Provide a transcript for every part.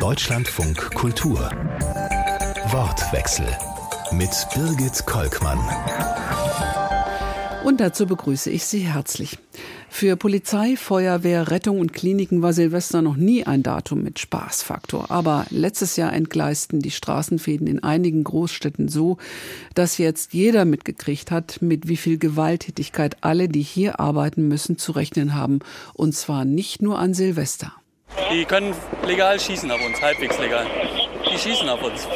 Deutschlandfunk Kultur. Wortwechsel mit Birgit Kolkmann. Und dazu begrüße ich Sie herzlich. Für Polizei, Feuerwehr, Rettung und Kliniken war Silvester noch nie ein Datum mit Spaßfaktor. Aber letztes Jahr entgleisten die Straßenfäden in einigen Großstädten so, dass jetzt jeder mitgekriegt hat, mit wie viel Gewalttätigkeit alle, die hier arbeiten müssen, zu rechnen haben. Und zwar nicht nur an Silvester. Die können legal schießen auf uns, halbwegs legal. Die schießen auf uns.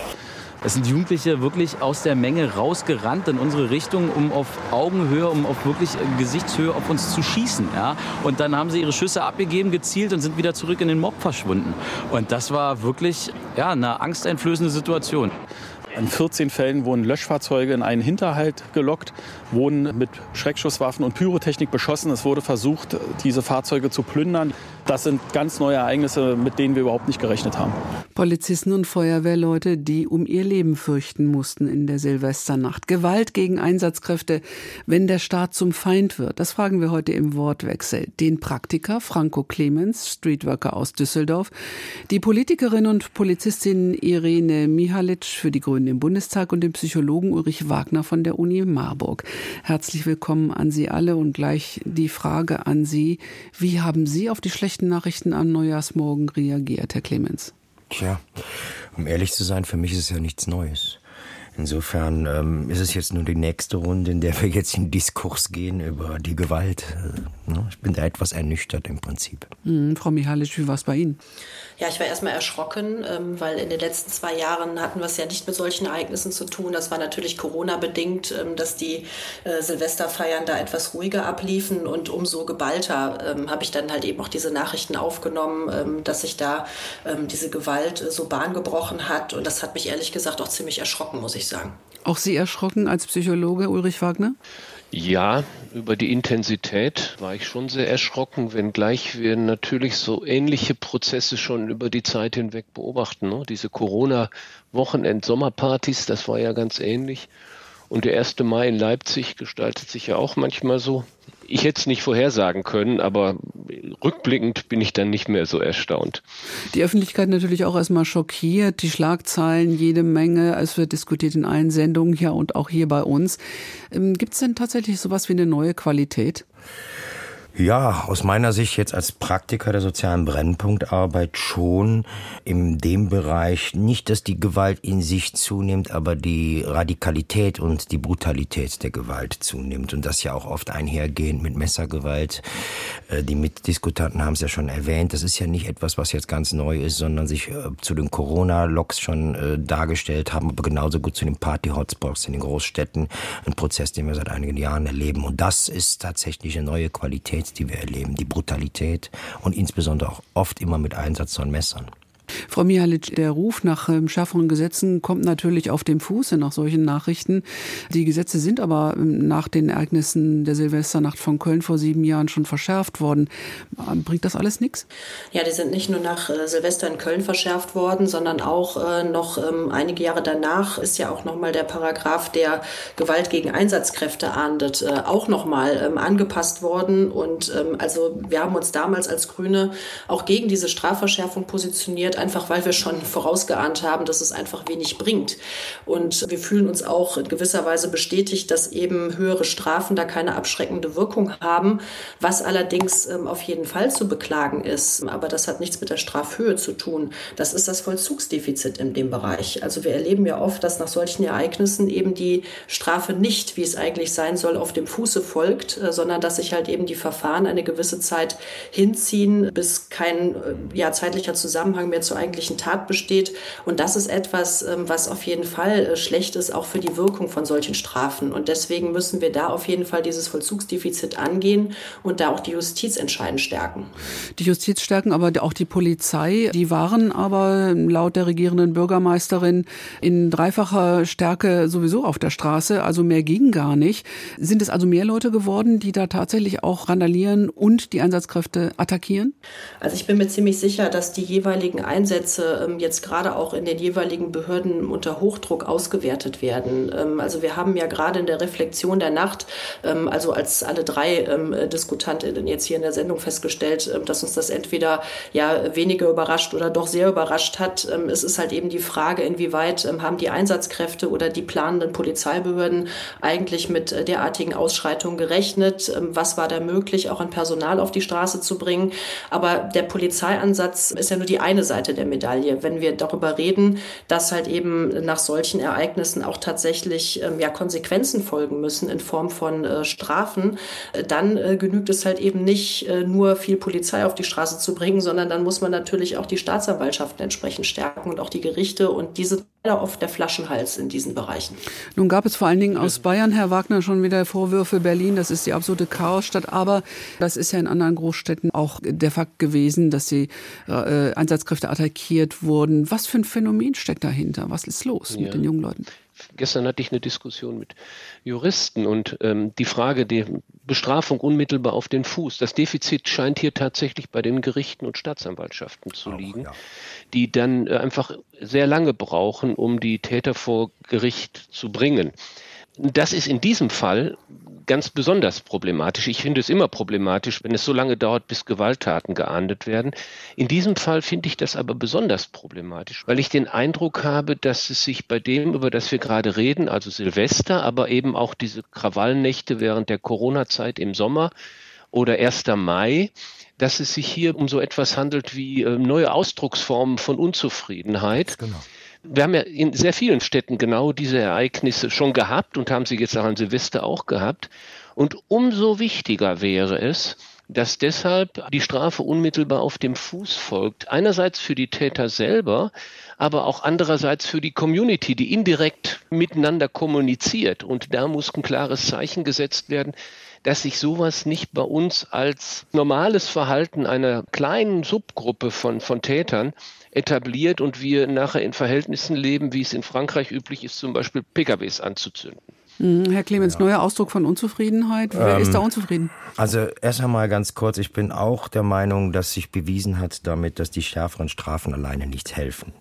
Es sind Jugendliche wirklich aus der Menge rausgerannt in unsere Richtung, um auf Augenhöhe, um auf wirklich Gesichtshöhe auf uns zu schießen. Ja? Und dann haben sie ihre Schüsse abgegeben, gezielt und sind wieder zurück in den Mob verschwunden. Und das war wirklich ja, eine angsteinflößende Situation. In 14 Fällen wurden Löschfahrzeuge in einen Hinterhalt gelockt, wurden mit Schreckschusswaffen und Pyrotechnik beschossen. Es wurde versucht, diese Fahrzeuge zu plündern. Das sind ganz neue Ereignisse, mit denen wir überhaupt nicht gerechnet haben. Polizisten und Feuerwehrleute, die um ihr Leben fürchten mussten in der Silvesternacht. Gewalt gegen Einsatzkräfte, wenn der Staat zum Feind wird. Das fragen wir heute im Wortwechsel. Den Praktiker Franco Clemens, Streetworker aus Düsseldorf, die Politikerin und Polizistin Irene Mihalic für die Grünen im Bundestag und den Psychologen Ulrich Wagner von der Uni Marburg. Herzlich willkommen an Sie alle und gleich die Frage an Sie. Wie haben Sie auf die schlechten Nachrichten am Neujahrsmorgen reagiert, Herr Clemens? Tja, um ehrlich zu sein, für mich ist es ja nichts Neues. Insofern ähm, ist es jetzt nur die nächste Runde, in der wir jetzt in Diskurs gehen über die Gewalt. Ne? Ich bin da etwas ernüchtert im Prinzip. Mhm, Frau Michalic, wie war es bei Ihnen? Ja, ich war erstmal erschrocken, ähm, weil in den letzten zwei Jahren hatten wir es ja nicht mit solchen Ereignissen zu tun. Das war natürlich Corona-bedingt, ähm, dass die äh, Silvesterfeiern da etwas ruhiger abliefen und umso geballter ähm, habe ich dann halt eben auch diese Nachrichten aufgenommen, dass sich da diese Gewalt äh, so Bahn gebrochen hat. Und das hat mich ehrlich gesagt auch ziemlich erschrocken, muss ich sagen. Auch Sie erschrocken als Psychologe, Ulrich Wagner? Ja, über die Intensität war ich schon sehr erschrocken, wenngleich wir natürlich so ähnliche Prozesse schon über die Zeit hinweg beobachten. Ne? Diese Corona-Wochenend-Sommerpartys, das war ja ganz ähnlich. Und der 1. Mai in Leipzig gestaltet sich ja auch manchmal so. Ich hätte es nicht vorhersagen können, aber rückblickend bin ich dann nicht mehr so erstaunt. Die Öffentlichkeit natürlich auch erstmal schockiert, die Schlagzeilen, jede Menge. Es wird diskutiert in allen Sendungen hier und auch hier bei uns. Ähm, Gibt es denn tatsächlich sowas wie eine neue Qualität? Ja, aus meiner Sicht jetzt als Praktiker der sozialen Brennpunktarbeit schon in dem Bereich nicht, dass die Gewalt in sich zunimmt, aber die Radikalität und die Brutalität der Gewalt zunimmt und das ja auch oft einhergehend mit Messergewalt. Äh, die Mitdiskutanten haben es ja schon erwähnt. Das ist ja nicht etwas, was jetzt ganz neu ist, sondern sich äh, zu den Corona-Loks schon äh, dargestellt haben, aber genauso gut zu den Party-Hotspots in den Großstädten. Ein Prozess, den wir seit einigen Jahren erleben. Und das ist tatsächlich eine neue Qualität Gewalt, die wir erleben, die Brutalität und insbesondere auch oft immer mit Einsatz von Messern. Frau Mihalic, der Ruf nach ähm, schärferen Gesetzen kommt natürlich auf dem Fuße nach solchen Nachrichten. Die Gesetze sind aber ähm, nach den Ereignissen der Silvesternacht von Köln vor sieben Jahren schon verschärft worden. Ähm, bringt das alles nichts? Ja, die sind nicht nur nach äh, Silvester in Köln verschärft worden, sondern auch äh, noch einige Jahre danach ist ja auch nochmal der Paragraph, der Gewalt gegen Einsatzkräfte ahndet, äh, auch nochmal angepasst worden. Und also wir haben uns damals als Grüne auch gegen diese Strafverschärfung positioniert einfach weil wir schon vorausgeahnt haben, dass es einfach wenig bringt. Und wir fühlen uns auch in gewisser Weise bestätigt, dass eben höhere Strafen da keine abschreckende Wirkung haben, was allerdings ähm, auf jeden Fall zu beklagen ist. Aber das hat nichts mit der Strafhöhe zu tun. Das ist das Vollzugsdefizit in dem Bereich. Also wir erleben ja oft, dass nach solchen Ereignissen eben die Strafe nicht, wie es eigentlich sein soll, auf dem Fuße folgt, äh, sondern dass sich halt eben die Verfahren eine gewisse Zeit hinziehen, bis kein äh, ja, zeitlicher Zusammenhang mehr zur eigentlichen Tat besteht. Und das ist etwas, ähm, was auf jeden Fall äh, schlecht ist, auch für die Wirkung von solchen Strafen. Und deswegen müssen wir da auf jeden Fall dieses Vollzugsdefizit angehen und da auch die Justiz entscheidend stärken. Die Justiz stärken, aber auch die Polizei. Die waren aber laut der regierenden Bürgermeisterin in dreifacher Stärke sowieso auf der Straße. Also mehr ging gar nicht. Sind es also mehr Leute geworden, die da tatsächlich auch randalieren und die Einsatzkräfte attackieren? Also ich bin mir ziemlich sicher, dass die jeweiligen Einsätze ähm, jetzt gerade auch in den jeweiligen Behörden unter Hochdruck ausgewertet werden. Ähm, also wir haben ja gerade in der Reflexion der Nacht, ähm, also als alle drei ähm, Diskutantinnen jetzt hier in der Sendung festgestellt, dass uns das entweder ja weniger überrascht oder doch sehr überrascht hat. Es ist halt eben die Frage, inwieweit haben die Einsatzkräfte oder die planenden Polizeibehörden eigentlich mit äh, derartigen Ausschreitungen gerechnet? was war da möglich, auch an Personal auf die Straße zu bringen? Aber der Polizeiansatz ist ja nur die eine Seite der Medaille. Wenn wir darüber reden, dass halt eben nach solchen Ereignissen auch tatsächlich ähm, ja, Konsequenzen folgen müssen in Form von äh, Strafen, äh, dann äh, genügt es halt eben nicht äh, nur viel Polizei auf die Straße zu bringen, sondern dann muss man natürlich auch die Staatsanwaltschaften entsprechend stärken und auch die Gerichte und diese oft der Flaschenhals in diesen Bereichen. Nun gab es vor allen Dingen aus Bayern, Herr Wagner, schon wieder Vorwürfe Berlin, das ist die absolute Chaosstadt, aber das ist ja in anderen Großstädten auch der Fakt gewesen, dass die äh, Einsatzkräfte attackiert wurden. Was für ein Phänomen steckt dahinter? Was ist los ja. mit den jungen Leuten? Gestern hatte ich eine Diskussion mit Juristen und ähm, die Frage der Bestrafung unmittelbar auf den Fuß. Das Defizit scheint hier tatsächlich bei den Gerichten und Staatsanwaltschaften zu liegen, ja. die dann äh, einfach sehr lange brauchen, um die Täter vor Gericht zu bringen. Das ist in diesem Fall ganz besonders problematisch. Ich finde es immer problematisch, wenn es so lange dauert, bis Gewalttaten geahndet werden. In diesem Fall finde ich das aber besonders problematisch, weil ich den Eindruck habe, dass es sich bei dem, über das wir gerade reden, also Silvester, aber eben auch diese Krawallnächte während der Corona-Zeit im Sommer oder 1. Mai, dass es sich hier um so etwas handelt wie äh, neue Ausdrucksformen von Unzufriedenheit. Genau wir haben ja in sehr vielen Städten genau diese Ereignisse schon gehabt und haben sie jetzt auch an Silvester auch gehabt. Und umso wichtiger wäre es, dass deshalb die Strafe unmittelbar auf dem Fuß folgt. Einerseits für die Täter selber, aber auch andererseits für die Community, die indirekt miteinander kommuniziert. Und da muss ein klares Zeichen gesetzt werden, dass sich sowas nicht bei uns als normales Verhalten einer kleinen Subgruppe von, von Tätern etabliert und wir nachher in Verhältnissen leben, wie es in Frankreich üblich ist, zum Beispiel PKWs anzuzünden. Mhm, Herr Clemens, ja. neuer Ausdruck von Unzufriedenheit. Wer ähm, ist da unzufrieden? Also erst einmal ganz kurz, ich bin auch der Meinung, dass sich bewiesen hat damit, dass die schärferen Strafen alleine nicht helfen.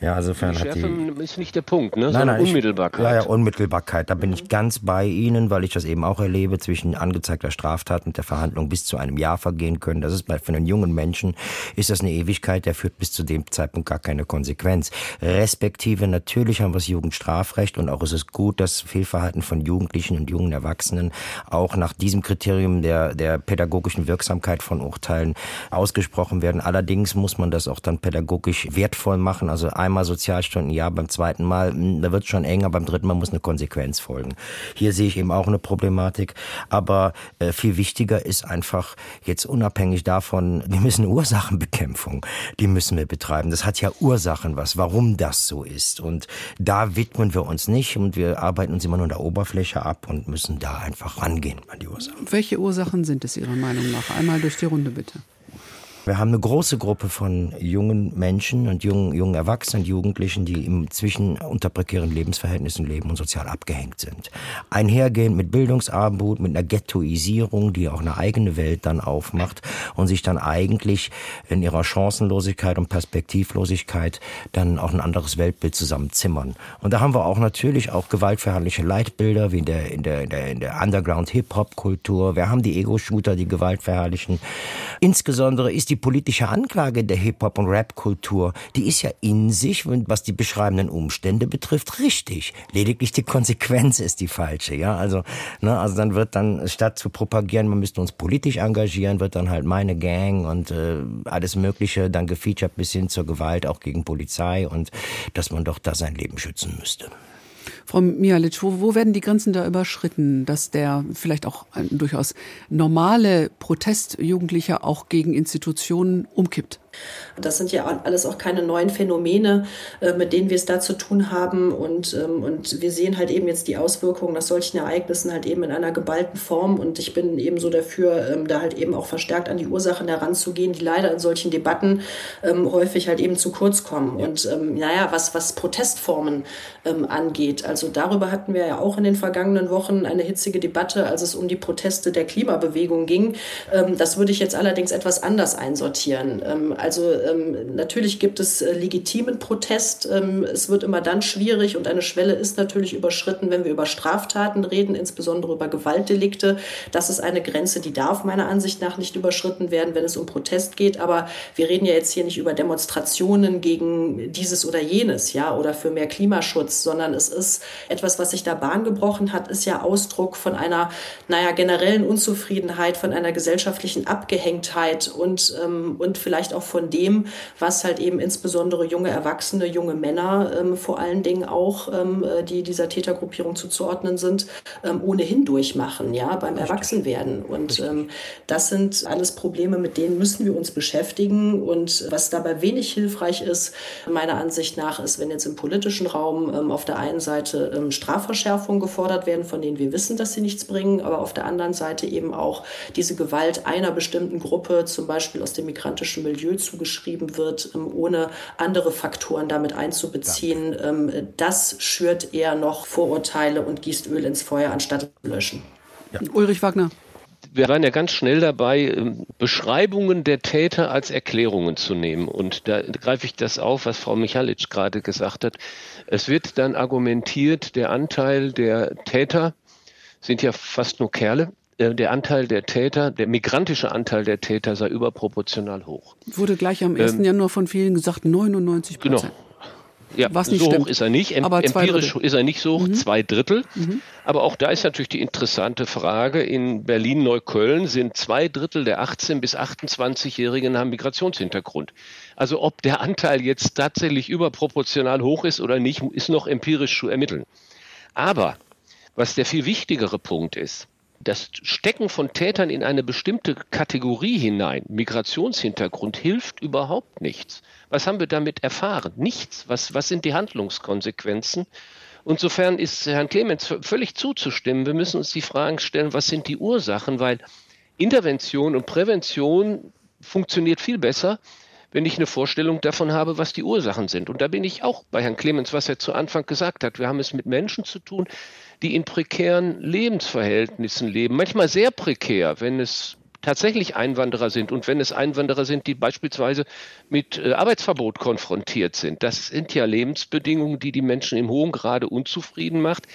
Ja, insofern die hat die ist nicht der Punkt, ne? Nein, nein, Unmittelbarkeit. Ich, ja, ja, Unmittelbarkeit. Da bin mhm. ich ganz bei Ihnen, weil ich das eben auch erlebe, zwischen angezeigter Straftat und der Verhandlung bis zu einem Jahr vergehen können. Das ist bei für einen jungen Menschen ist das eine Ewigkeit, der führt bis zu dem Zeitpunkt gar keine Konsequenz. Respektive natürlich haben wir das Jugendstrafrecht und auch ist es gut, dass Fehlverhalten von Jugendlichen und jungen Erwachsenen auch nach diesem Kriterium der, der pädagogischen Wirksamkeit von Urteilen ausgesprochen werden. Allerdings muss man das auch dann pädagogisch wertvoll machen. Also einmal Sozialstunden, ja, beim zweiten Mal, hm, da wird es schon enger, beim dritten Mal muss eine Konsequenz folgen. Hier sehe ich eben auch eine Problematik. Aber äh, viel wichtiger ist einfach jetzt unabhängig davon, wir müssen Ursachenbekämpfung, die müssen wir betreiben. Das hat ja Ursachen was, warum das so ist. Und da widmen wir uns nicht und wir arbeiten uns immer nur an der Oberfläche ab und müssen da einfach rangehen an die Ursachen. Welche Ursachen sind es Ihrer Meinung nach? Einmal durch die Runde bitte. Wir haben eine große Gruppe von jungen Menschen und jungen, jungen Erwachsenen Jugendlichen, die inzwischen unter prekären Lebensverhältnissen leben und sozial abgehängt sind. Einhergehend mit Bildungsarmut, mit einer Ghettoisierung, die auch eine eigene Welt dann aufmacht und sich dann eigentlich in ihrer Chancenlosigkeit und Perspektivlosigkeit dann auch ein anderes Weltbild zusammenzimmern. Und da haben wir auch natürlich auch gewaltverherrliche Leitbilder, wie in der, in der, in der, in der Underground-Hip-Hop-Kultur. Wir haben die Ego-Shooter, die Gewalt verherrlichen. Insbesondere ist die politische Anklage der Hip-Hop- und Rap-Kultur, die ist ja in sich, was die beschreibenden Umstände betrifft, richtig. Lediglich die Konsequenz ist die falsche, ja. Also, ne, also dann wird dann, statt zu propagieren, man müsste uns politisch engagieren, wird dann halt meine Gang und äh, alles Mögliche dann gefeatured bis hin zur Gewalt, auch gegen Polizei und dass man doch da sein Leben schützen müsste. Frau Mialic, wo, wo werden die Grenzen da überschritten, dass der vielleicht auch durchaus normale Protest Jugendlicher auch gegen Institutionen umkippt? Das sind ja alles auch keine neuen Phänomene, äh, mit denen wir es da zu tun haben. Und, ähm, und wir sehen halt eben jetzt die Auswirkungen nach solchen Ereignissen halt eben in einer geballten Form. Und ich bin eben so dafür, ähm, da halt eben auch verstärkt an die Ursachen heranzugehen, die leider in solchen Debatten ähm, häufig halt eben zu kurz kommen. Und naja, was, was Protestformen angeht, also darüber hatten wir ja auch in den vergangenen Wochen eine hitzige Debatte, als es um die Proteste der Klimabewegung ging. Das würde ich jetzt allerdings etwas anders einsortieren also ähm, natürlich gibt es äh, legitimen Protest. Ähm, es wird immer dann schwierig und eine Schwelle ist natürlich überschritten, wenn wir über Straftaten reden, insbesondere über Gewaltdelikte. Das ist eine Grenze, die darf meiner Ansicht nach nicht überschritten werden, wenn es um Protest geht. Aber wir reden ja jetzt hier nicht über Demonstrationen gegen dieses oder jenes, ja, oder für mehr Klimaschutz, sondern es ist etwas, was sich da Bahn gebrochen hat, ist ja Ausdruck von einer, naja, generellen Unzufriedenheit, von einer gesellschaftlichen Abgehängtheit und, ähm, und vielleicht auch von dem, was halt eben insbesondere junge Erwachsene, junge Männer ähm, vor allen Dingen auch, ähm, äh, die dieser Tätergruppierung zuzuordnen sind, ähm, ohnehin durchmachen, ja, beim Erwachsenwerden. Und ähm, das sind alles Probleme, mit denen müssen wir uns beschäftigen. Und was dabei wenig hilfreich ist, meiner Ansicht nach, ist, wenn jetzt im politischen Raum ähm, auf der einen Seite ähm, Strafverschärfungen gefordert werden, von denen wir wissen, dass sie nichts bringen, aber auf der anderen Seite eben auch diese Gewalt einer bestimmten Gruppe, zum Beispiel aus dem migrantischen Milieu, zugeschrieben wird, ähm, ohne andere Faktoren damit einzubeziehen. Ähm, das schürt eher noch Vorurteile und gießt Öl ins Feuer, anstatt zu löschen. Ja. Ulrich Wagner wir waren ja ganz schnell dabei, ähm, Beschreibungen der Täter als Erklärungen zu nehmen. Und da greife ich das auf, was Frau Michalic gerade gesagt hat. Es wird dann argumentiert, der Anteil der Täter sind ja fast nur Kerle. Äh, der Anteil der Täter, der migrantische Anteil der Täter sei überproportional hoch. Wurde gleich am 1. Ähm, Januar von vielen gesagt, 99 Prozent. Genau. Ja, Was nicht so stimmt. hoch ist er nicht. Em aber empirisch ist er nicht so hoch, mhm. zwei Drittel. Mhm. Aber auch da ist natürlich die interessante Frage. In Berlin-Neukölln sind zwei Drittel der 18- bis 28-Jährigen haben Migrationshintergrund. Also ob der Anteil jetzt tatsächlich überproportional hoch ist oder nicht, ist noch empirisch zu ermitteln. Aber was der viel wichtigere Punkt ist, das Stecken von Tätern in eine bestimmte Kategorie hinein, Migrationshintergrund, hilft überhaupt nichts. Was haben wir damit erfahren? Nichts. Was, was sind die Handlungskonsequenzen? Insofern ist Herrn Clemens völlig zuzustimmen. Wir müssen uns die Fragen stellen, was sind die Ursachen? Weil Intervention und Prävention funktioniert viel besser, wenn ich eine Vorstellung davon habe, was die Ursachen sind. Und da bin ich auch bei Herrn Clemens, was er zu Anfang gesagt hat. Wir haben es mit Menschen zu tun, die in prekären Lebensverhältnissen leben. Manchmal sehr prekär, wenn es tatsächlich Einwanderer sind und wenn es Einwanderer sind, die beispielsweise mit äh, Arbeitsverbot konfrontiert sind. Das sind ja Lebensbedingungen, die die Menschen im hohen Grade unzufrieden macht.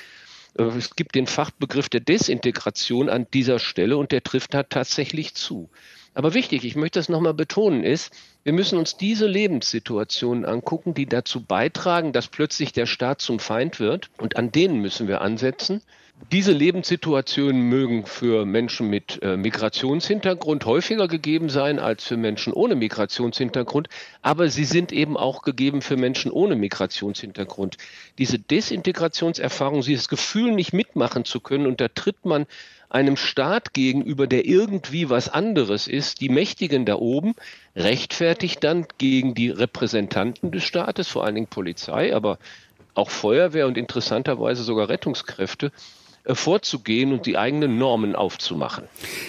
Äh, es gibt den Fachbegriff der Desintegration an dieser Stelle und der trifft da tatsächlich zu. Aber wichtig, ich möchte das nochmal betonen, ist, wir müssen uns diese Lebenssituationen angucken, die dazu beitragen, dass plötzlich der Staat zum Feind wird. Und an denen müssen wir ansetzen. Diese Lebenssituationen mögen für Menschen mit äh, Migrationshintergrund häufiger gegeben sein als für Menschen ohne Migrationshintergrund, aber sie sind eben auch gegeben für Menschen ohne Migrationshintergrund. Diese Desintegrationserfahrung, dieses Gefühl, nicht mitmachen zu können, und da tritt man einem Staat gegenüber, der irgendwie was anderes ist, die Mächtigen da oben, rechtfertigt dann gegen die Repräsentanten des Staates, vor allen Dingen Polizei, aber auch Feuerwehr und interessanterweise sogar Rettungskräfte, vorzugehen und die eigenen Normen aufzumachen.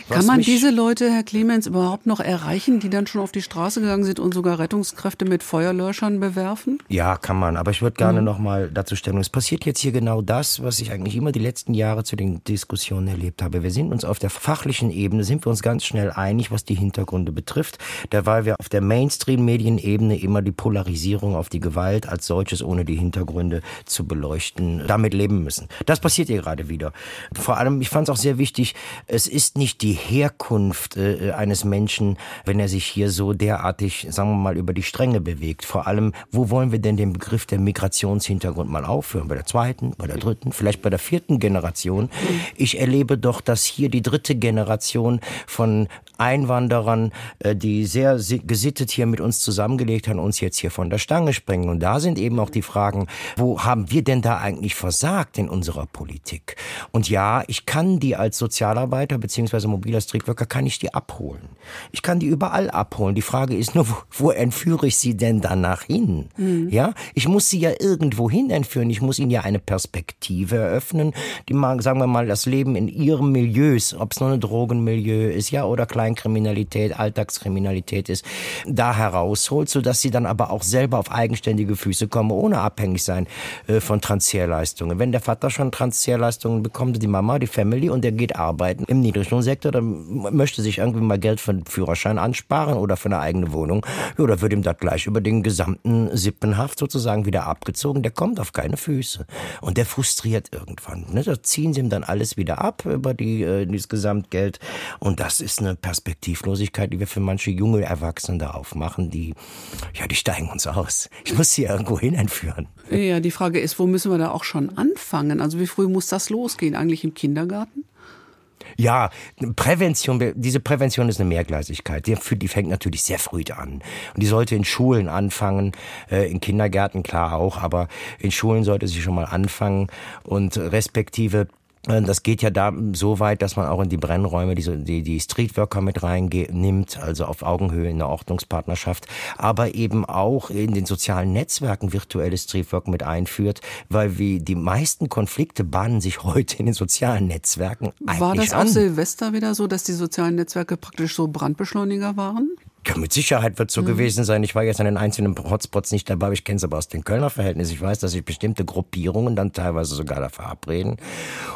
Kann man diese Leute, Herr Clemens, überhaupt noch erreichen, die dann schon auf die Straße gegangen sind und sogar Rettungskräfte mit Feuerlöschern bewerfen? Ja, kann man. Aber ich würde gerne mhm. noch mal dazu stellen, es passiert jetzt hier genau das, was ich eigentlich immer die letzten Jahre zu den Diskussionen erlebt habe. Wir sind uns auf der fachlichen Ebene, sind wir uns ganz schnell einig, was die Hintergründe betrifft, weil wir auf der Mainstream-Medienebene immer die Polarisierung auf die Gewalt als solches, ohne die Hintergründe zu beleuchten, damit leben müssen. Das passiert hier gerade wieder. Vor allem, ich fand es auch sehr wichtig, es ist nicht die Herkunft äh, eines Menschen, wenn er sich hier so derartig, sagen wir mal, über die Stränge bewegt. Vor allem, wo wollen wir denn den Begriff der Migrationshintergrund mal aufhören? Bei der zweiten, bei der dritten, vielleicht bei der vierten Generation. Ich erlebe doch, dass hier die dritte Generation von Einwanderern, äh, die sehr gesittet hier mit uns zusammengelegt haben, uns jetzt hier von der Stange springen. Und da sind eben auch die Fragen, wo haben wir denn da eigentlich versagt in unserer Politik? Und ja, ich kann die als Sozialarbeiter beziehungsweise mobiler Streetworker, kann ich die abholen. Ich kann die überall abholen. Die Frage ist nur, wo, wo entführe ich sie denn danach hin? Mhm. Ja, ich muss sie ja irgendwo hin entführen. Ich muss ihnen ja eine Perspektive eröffnen, die mal, sagen wir mal, das Leben in ihrem Milieus, ob es nur ein Drogenmilieu ist, ja, oder klein Kleinkriminalität, Alltagskriminalität ist, da herausholt, sodass sie dann aber auch selber auf eigenständige Füße kommen, ohne abhängig sein äh, von Transferleistungen. Wenn der Vater schon Transferleistungen bekommt, die Mama, die Family und der geht arbeiten im Niedriglohnsektor, dann möchte sich irgendwie mal Geld für den Führerschein ansparen oder für eine eigene Wohnung, ja, da wird ihm das gleich über den gesamten Sippenhaft sozusagen wieder abgezogen. Der kommt auf keine Füße und der frustriert irgendwann. Ne? Da ziehen sie ihm dann alles wieder ab über die, äh, Gesamtgeld und das ist eine Perspektivlosigkeit, die wir für manche junge Erwachsene da aufmachen, die, ja, die steigen uns aus. Ich muss sie irgendwo hin entführen. Ja, die Frage ist, wo müssen wir da auch schon anfangen? Also wie früh muss das losgehen? Eigentlich im Kindergarten? Ja, Prävention, diese Prävention ist eine Mehrgleisigkeit. Die, die fängt natürlich sehr früh an. Und die sollte in Schulen anfangen, äh, in Kindergärten klar auch, aber in Schulen sollte sie schon mal anfangen und respektive das geht ja da so weit, dass man auch in die Brennräume die, die, die Streetworker mit reinnimmt, also auf Augenhöhe in der Ordnungspartnerschaft, aber eben auch in den sozialen Netzwerken virtuelles Streetwork mit einführt, weil wie die meisten Konflikte bahnen sich heute in den sozialen Netzwerken eigentlich War das an. auch Silvester wieder so, dass die sozialen Netzwerke praktisch so Brandbeschleuniger waren? Ja, mit Sicherheit wird so mhm. gewesen sein. Ich war jetzt an den einzelnen Hotspots nicht dabei, aber ich kenne es aber aus den Kölner Verhältnissen. Ich weiß, dass sich bestimmte Gruppierungen dann teilweise sogar da verabreden.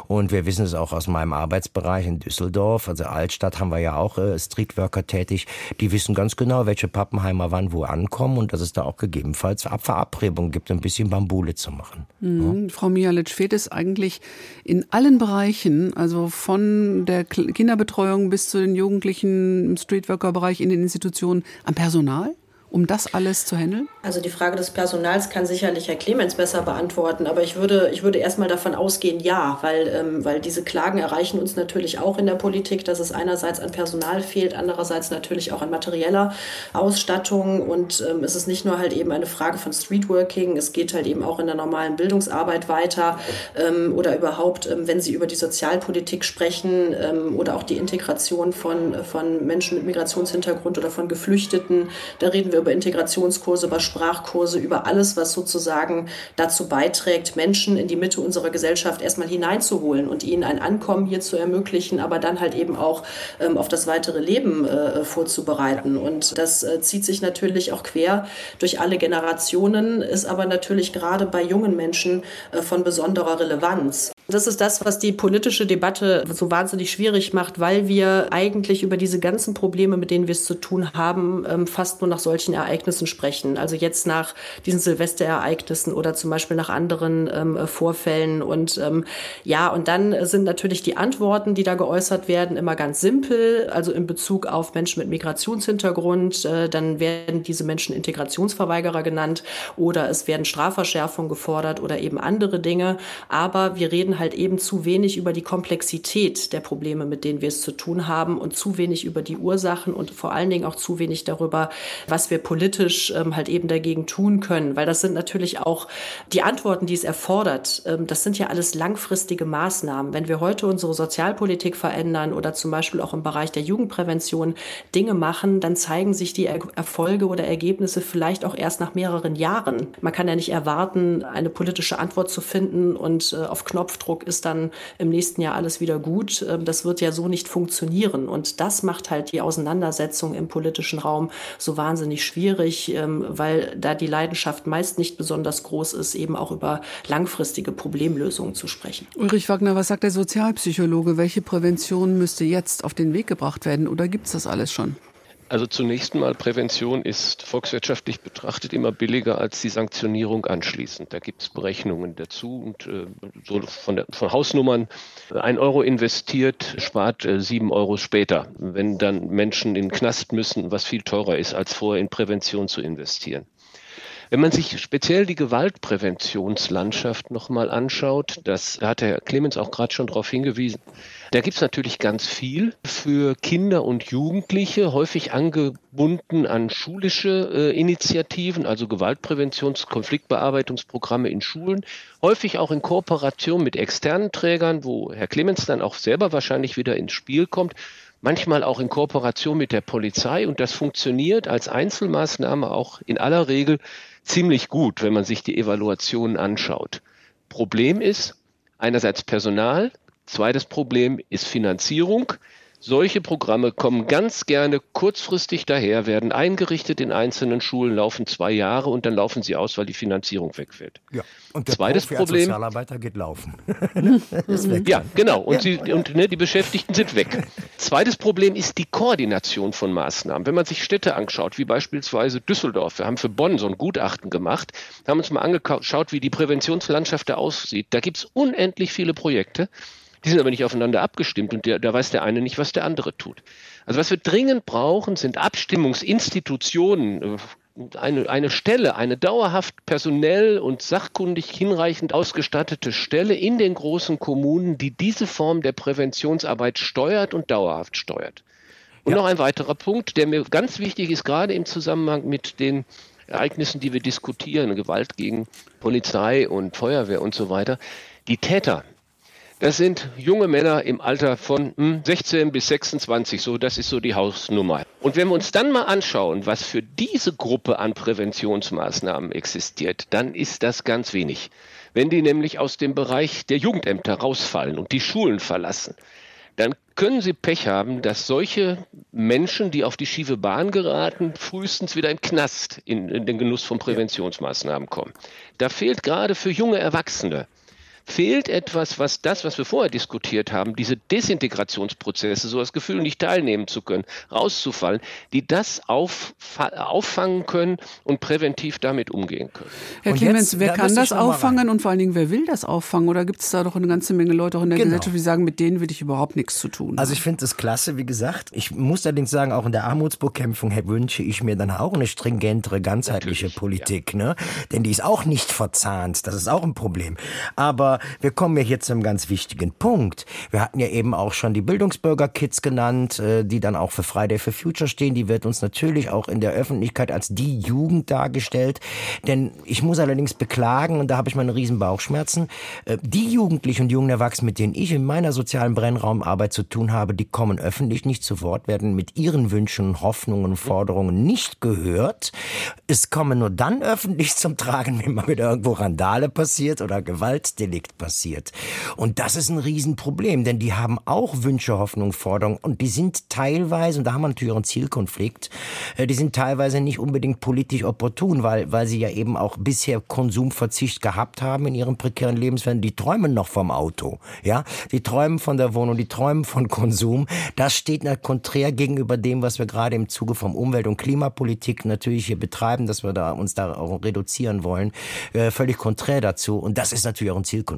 Und wir wissen es auch aus meinem Arbeitsbereich in Düsseldorf, also Altstadt haben wir ja auch äh, Streetworker tätig. Die wissen ganz genau, welche Pappenheimer wann wo ankommen und dass es da auch gegebenenfalls Verabredungen gibt, ein bisschen Bambule zu machen. Mhm. Ja. Frau Mialic, fehlt es eigentlich in allen Bereichen, also von der Kinderbetreuung bis zu den Jugendlichen im Streetworker-Bereich in den Institutionen, Institutionen am Personal? Um das alles zu handeln? Also die Frage des Personals kann sicherlich Herr Clemens besser beantworten, aber ich würde, ich würde erstmal davon ausgehen, ja, weil, ähm, weil diese Klagen erreichen uns natürlich auch in der Politik, dass es einerseits an Personal fehlt, andererseits natürlich auch an materieller Ausstattung und ähm, es ist nicht nur halt eben eine Frage von Streetworking, es geht halt eben auch in der normalen Bildungsarbeit weiter ähm, oder überhaupt, ähm, wenn Sie über die Sozialpolitik sprechen ähm, oder auch die Integration von, von Menschen mit Migrationshintergrund oder von Geflüchteten, da reden wir über Integrationskurse, über Sprachkurse, über alles, was sozusagen dazu beiträgt, Menschen in die Mitte unserer Gesellschaft erstmal hineinzuholen und ihnen ein Ankommen hier zu ermöglichen, aber dann halt eben auch ähm, auf das weitere Leben äh, vorzubereiten. Und das äh, zieht sich natürlich auch quer durch alle Generationen, ist aber natürlich gerade bei jungen Menschen äh, von besonderer Relevanz. Das ist das, was die politische Debatte so wahnsinnig schwierig macht, weil wir eigentlich über diese ganzen Probleme, mit denen wir es zu tun haben, ähm, fast nur nach solchen Ereignissen sprechen. Also jetzt nach diesen Silvesterereignissen oder zum Beispiel nach anderen ähm, Vorfällen. Und ähm, ja, und dann sind natürlich die Antworten, die da geäußert werden, immer ganz simpel. Also in Bezug auf Menschen mit Migrationshintergrund, äh, dann werden diese Menschen Integrationsverweigerer genannt oder es werden Strafverschärfungen gefordert oder eben andere Dinge. Aber wir reden halt eben zu wenig über die Komplexität der Probleme, mit denen wir es zu tun haben und zu wenig über die Ursachen und vor allen Dingen auch zu wenig darüber, was wir politisch ähm, halt eben dagegen tun können. Weil das sind natürlich auch die Antworten, die es erfordert. Ähm, das sind ja alles langfristige Maßnahmen. Wenn wir heute unsere Sozialpolitik verändern oder zum Beispiel auch im Bereich der Jugendprävention Dinge machen, dann zeigen sich die er Erfolge oder Ergebnisse vielleicht auch erst nach mehreren Jahren. Man kann ja nicht erwarten, eine politische Antwort zu finden und äh, auf Knopfdruck ist dann im nächsten Jahr alles wieder gut. Ähm, das wird ja so nicht funktionieren. Und das macht halt die Auseinandersetzung im politischen Raum so wahnsinnig schwierig, ähm, weil da die Leidenschaft meist nicht besonders groß ist, eben auch über langfristige Problemlösungen zu sprechen. Ulrich Wagner, was sagt der Sozialpsychologe? Welche Prävention müsste jetzt auf den Weg gebracht werden oder gibt es das alles schon? Also zunächst mal, Prävention ist volkswirtschaftlich betrachtet immer billiger als die Sanktionierung anschließend. Da gibt es Berechnungen dazu und äh, so von, der, von Hausnummern, ein Euro investiert, spart äh, sieben Euro später, wenn dann Menschen in den Knast müssen, was viel teurer ist, als vorher in Prävention zu investieren. Wenn man sich speziell die Gewaltpräventionslandschaft nochmal anschaut, das hat Herr Clemens auch gerade schon darauf hingewiesen, da gibt es natürlich ganz viel für Kinder und Jugendliche, häufig angebunden an schulische äh, Initiativen, also Gewaltpräventions-, Konfliktbearbeitungsprogramme in Schulen, häufig auch in Kooperation mit externen Trägern, wo Herr Clemens dann auch selber wahrscheinlich wieder ins Spiel kommt manchmal auch in Kooperation mit der Polizei. Und das funktioniert als Einzelmaßnahme auch in aller Regel ziemlich gut, wenn man sich die Evaluationen anschaut. Problem ist einerseits Personal, zweites Problem ist Finanzierung. Solche Programme kommen ganz gerne kurzfristig daher, werden eingerichtet in einzelnen Schulen, laufen zwei Jahre und dann laufen sie aus, weil die Finanzierung wegfällt. Ja. Und der Zweites Profi Problem. Sozialarbeiter geht laufen. Ja, genau. Und, sie, und ne, die Beschäftigten sind weg. Zweites Problem ist die Koordination von Maßnahmen. Wenn man sich Städte anschaut, wie beispielsweise Düsseldorf, wir haben für Bonn so ein Gutachten gemacht, haben uns mal angeschaut, wie die Präventionslandschaft da aussieht. Da gibt es unendlich viele Projekte. Die sind aber nicht aufeinander abgestimmt und der, da weiß der eine nicht, was der andere tut. Also was wir dringend brauchen, sind Abstimmungsinstitutionen, äh, eine, eine Stelle, eine dauerhaft personell und sachkundig hinreichend ausgestattete Stelle in den großen Kommunen, die diese Form der Präventionsarbeit steuert und dauerhaft steuert. Und Ja. noch ein weiterer Punkt, der mir ganz wichtig ist, gerade im Zusammenhang mit den Ereignissen, die wir diskutieren, Gewalt gegen Polizei und Feuerwehr und so weiter. Die Täter, das sind junge Männer im Alter von hm, 16 bis 26, so das ist so die Hausnummer. Und wenn wir uns dann mal anschauen, was für diese Gruppe an Präventionsmaßnahmen existiert, dann ist das ganz wenig. Wenn die nämlich aus dem Bereich der Jugendämter rausfallen und die Schulen verlassen, dann können Sie Pech haben, dass solche Menschen, die auf die schiefe Bahn geraten, frühestens wieder im Knast in, in den Genuss von Präventionsmaßnahmen kommen. Da fehlt gerade für junge Erwachsene fehlt etwas, was das, was wir vorher diskutiert haben, diese Desintegrationsprozesse, so das Gefühl, nicht teilnehmen zu können, rauszufallen, die das auf, auffangen können und präventiv damit umgehen können. Herr Und Clemens, jetzt, wer da kann das auffangen und vor allen Dingen, wer will das auffangen? Oder gibt es da doch eine ganze Menge Leute auch in der Genau. Gesellschaft, die sagen, mit denen will ich überhaupt nichts zu tun Also ich finde das klasse, wie gesagt. Ich muss allerdings sagen, auch in der Armutsbekämpfung hey, wünsche ich mir dann auch eine stringentere, ganzheitliche Natürlich, Politik, ne? Denn die ist auch nicht verzahnt. Das ist auch ein Problem. Aber wir kommen ja hier zu einem ganz wichtigen Punkt. Wir hatten ja eben auch schon die Bildungsbürger-Kids genannt, äh, die dann auch für Friday for Future stehen. Die wird uns natürlich auch in der Öffentlichkeit als die Jugend dargestellt. Denn ich muss allerdings beklagen, und da habe ich meine riesen Bauchschmerzen, äh, die Jugendlichen und jungen Erwachsenen, mit denen ich in meiner sozialen Brennraumarbeit zu tun habe, die kommen öffentlich nicht zu Wort, werden mit ihren Wünschen, Hoffnungen Forderungen nicht gehört. Es kommen nur dann öffentlich zum Tragen, wenn mal wieder irgendwo Randale passiert oder Gewaltdelikt passiert. Und das ist ein Riesenproblem, denn die haben auch Wünsche, Hoffnungen, Forderungen und die sind teilweise, und da haben wir natürlich auch einen Zielkonflikt, äh, die sind teilweise nicht unbedingt politisch opportun, weil, weil sie ja eben auch bisher Konsumverzicht gehabt haben in ihrem prekären Lebenswandel. Die träumen noch vom Auto, ja, die träumen von der Wohnung, die träumen von Konsum. Das steht konträr gegenüber dem, was wir gerade im Zuge vom Umwelt- und Klimapolitik natürlich hier betreiben, dass wir da uns da auch reduzieren wollen, äh, völlig konträr dazu. Und das ist natürlich auch ein Zielkonflikt.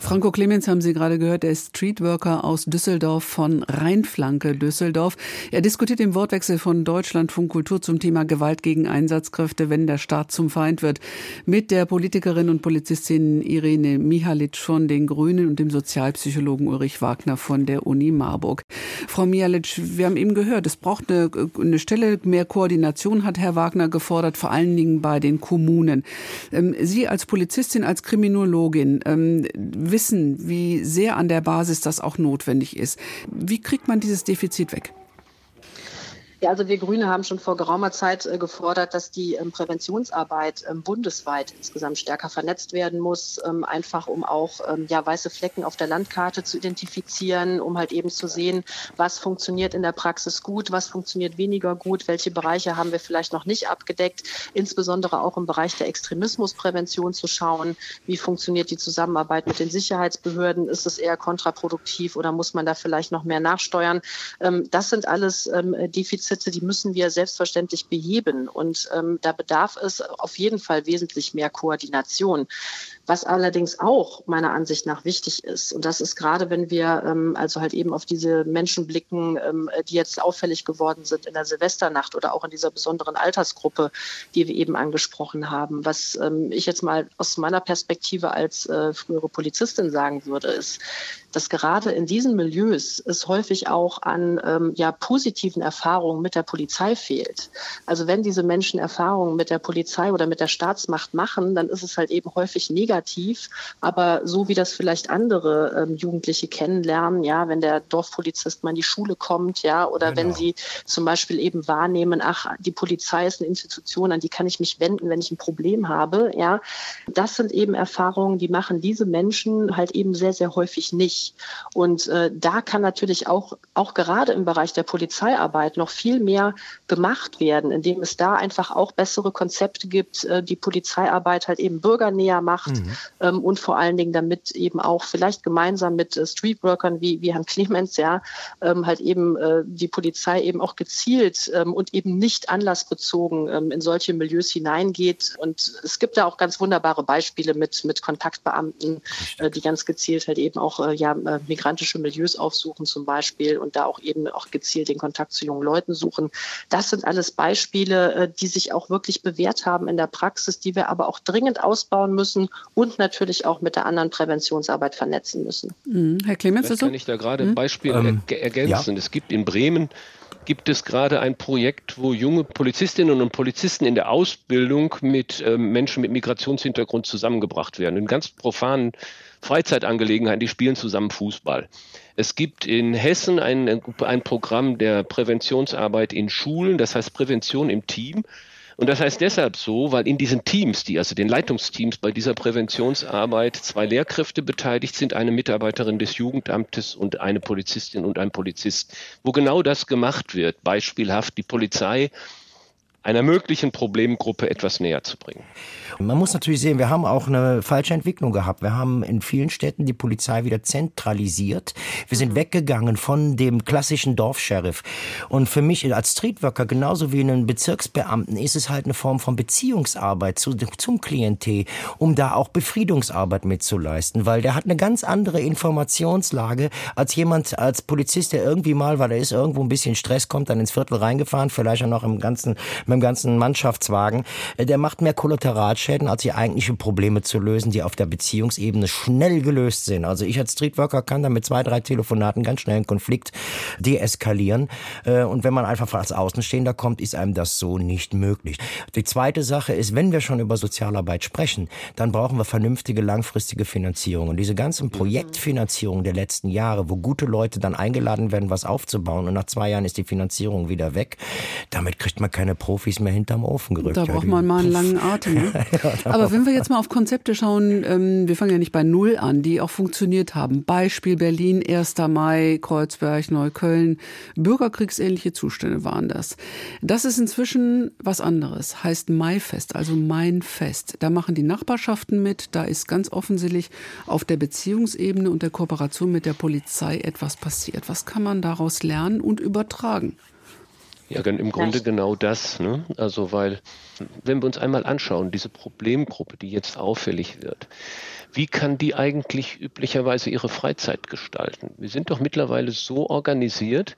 Franco Clemens haben Sie gerade gehört, er ist Streetworker aus Düsseldorf von Rheinflanke Düsseldorf. Er diskutiert im Wortwechsel von Deutschlandfunk Kultur zum Thema Gewalt gegen Einsatzkräfte, wenn der Staat zum Feind wird, mit der Politikerin und Polizistin Irene Mihalic von den Grünen und dem Sozialpsychologen Ulrich Wagner von der Uni Marburg. Frau Mihalic, wir haben eben gehört, es braucht eine, eine Stelle, mehr Koordination hat Herr Wagner gefordert, vor allen Dingen bei den Kommunen. Ähm, Sie als Polizistin, als Kriminologin wissen, wie sehr an der Basis das auch notwendig ist. Wie kriegt man dieses Defizit weg? Ja, also wir Grüne haben schon vor geraumer Zeit äh, gefordert, dass die ähm, Präventionsarbeit ähm, bundesweit insgesamt stärker vernetzt werden muss, ähm, einfach um auch ja, weiße Flecken auf der Landkarte zu identifizieren, um halt eben zu sehen, was funktioniert in der Praxis gut, was funktioniert weniger gut, welche Bereiche haben wir vielleicht noch nicht abgedeckt, insbesondere auch im Bereich der Extremismusprävention zu schauen, wie funktioniert die Zusammenarbeit mit den Sicherheitsbehörden, ist es eher kontraproduktiv oder muss man da vielleicht noch mehr nachsteuern. Das sind alles ähm, Defizite, die müssen wir selbstverständlich beheben. Und ähm, da bedarf es auf jeden Fall wesentlich mehr Koordination. Was allerdings auch meiner Ansicht nach wichtig ist, und das ist gerade, wenn wir ähm, also halt eben auf diese Menschen blicken, ähm, die jetzt auffällig geworden sind in der Silvesternacht oder auch in dieser besonderen Altersgruppe, die wir eben angesprochen haben. Was ähm, ich jetzt mal aus meiner Perspektive als äh, frühere Polizistin sagen würde, ist, dass gerade in diesen Milieus es häufig auch an ähm, ja, positiven Erfahrungen mit der Polizei fehlt. Also wenn diese Menschen Erfahrungen mit der Polizei oder mit der Staatsmacht machen, dann ist es halt eben häufig negativ. Aber so wie das vielleicht andere ähm, Jugendliche kennenlernen, ja, wenn der Dorfpolizist mal in die Schule kommt, ja, oder Genau. wenn sie zum Beispiel eben wahrnehmen, ach, die Polizei ist eine Institution, an die kann ich mich wenden, wenn ich ein Problem habe, ja. Das sind eben Erfahrungen, die machen diese Menschen halt eben sehr, sehr häufig nicht. nicht. Und äh, da kann natürlich auch, auch gerade im Bereich der Polizeiarbeit noch viel mehr gemacht werden, indem es da einfach auch bessere Konzepte gibt, äh, die Polizeiarbeit halt eben bürgernäher macht mhm. Ähm, und vor allen Dingen damit eben auch vielleicht gemeinsam mit äh, Streetworkern wie, wie Herrn Clemens, ja, ähm, halt eben äh, die Polizei eben auch gezielt ähm, und eben nicht anlassbezogen ähm, in solche Milieus hineingeht. Und es gibt da auch ganz wunderbare Beispiele mit, mit Kontaktbeamten, äh, die ganz gezielt halt eben auch äh, ja, äh, migrantische Milieus aufsuchen zum Beispiel und da auch eben auch gezielt den Kontakt zu jungen Leuten suchen. Das sind alles Beispiele, äh, die sich auch wirklich bewährt haben in der Praxis, die wir aber auch dringend ausbauen müssen und natürlich auch mit der anderen Präventionsarbeit vernetzen müssen. Mhm. Herr Clemens, Vielleicht kann ich da gerade ein mhm. Beispiel ähm, ergänzen. Ja. Es gibt in Bremen gibt es gerade ein Projekt, wo junge Polizistinnen und Polizisten in der Ausbildung mit äh, Menschen mit Migrationshintergrund zusammengebracht werden. In ganz profanen Freizeitangelegenheiten, die spielen zusammen Fußball. Es gibt in Hessen ein, ein Programm der Präventionsarbeit in Schulen, das heißt Prävention im Team. Und das heißt deshalb so, weil in diesen Teams, die also den Leitungsteams bei dieser Präventionsarbeit zwei Lehrkräfte beteiligt sind, eine Mitarbeiterin des Jugendamtes und eine Polizistin und ein Polizist, wo genau das gemacht wird. Beispielhaft die Polizei einer möglichen Problemgruppe etwas näher zu bringen. Man muss natürlich sehen, wir haben auch eine falsche Entwicklung gehabt. Wir haben in vielen Städten die Polizei wieder zentralisiert. Wir sind mhm. weggegangen von dem klassischen Dorfsheriff. Und für mich als Streetworker, genauso wie einen Bezirksbeamten, ist es halt eine Form von Beziehungsarbeit zu, zum Klientel, um da auch Befriedungsarbeit mitzuleisten, weil der hat eine ganz andere Informationslage als jemand, als Polizist, der irgendwie mal, weil er ist irgendwo ein bisschen Stress, kommt dann ins Viertel reingefahren, vielleicht auch noch im ganzen, mit dem ganzen Mannschaftswagen. Der macht mehr Kollateralschäden Schäden als die eigentlichen Probleme zu lösen, die auf der Beziehungsebene schnell gelöst sind. Also ich als Streetworker kann da mit zwei, drei Telefonaten ganz schnell einen Konflikt deeskalieren. Äh, und wenn man einfach als Außenstehender kommt, ist einem das so nicht möglich. Die zweite Sache ist, wenn wir schon über Sozialarbeit sprechen, dann brauchen wir vernünftige langfristige Finanzierung. Und diese ganzen Projektfinanzierungen der letzten Jahre, wo gute Leute dann eingeladen werden, was aufzubauen und nach zwei Jahren ist die Finanzierung wieder weg, damit kriegt man keine Profis mehr hinterm Ofen gerückt. Da braucht man mal einen langen Atem. Ne? Aber wenn wir jetzt mal auf Konzepte schauen, ähm, wir fangen ja nicht bei Null an, die auch funktioniert haben. Beispiel Berlin, 1. Mai, Kreuzberg, Neukölln. Bürgerkriegsähnliche Zustände waren das. Das ist inzwischen was anderes, heißt Maifest, also mein Fest. Da machen die Nachbarschaften mit, da ist ganz offensichtlich auf der Beziehungsebene und der Kooperation mit der Polizei etwas passiert. Was kann man daraus lernen und übertragen? Ja, im Grunde genau das. Ne? Also, weil, wenn wir uns einmal anschauen, diese Problemgruppe, die jetzt auffällig wird, wie kann die eigentlich üblicherweise ihre Freizeit gestalten? Wir sind doch mittlerweile so organisiert,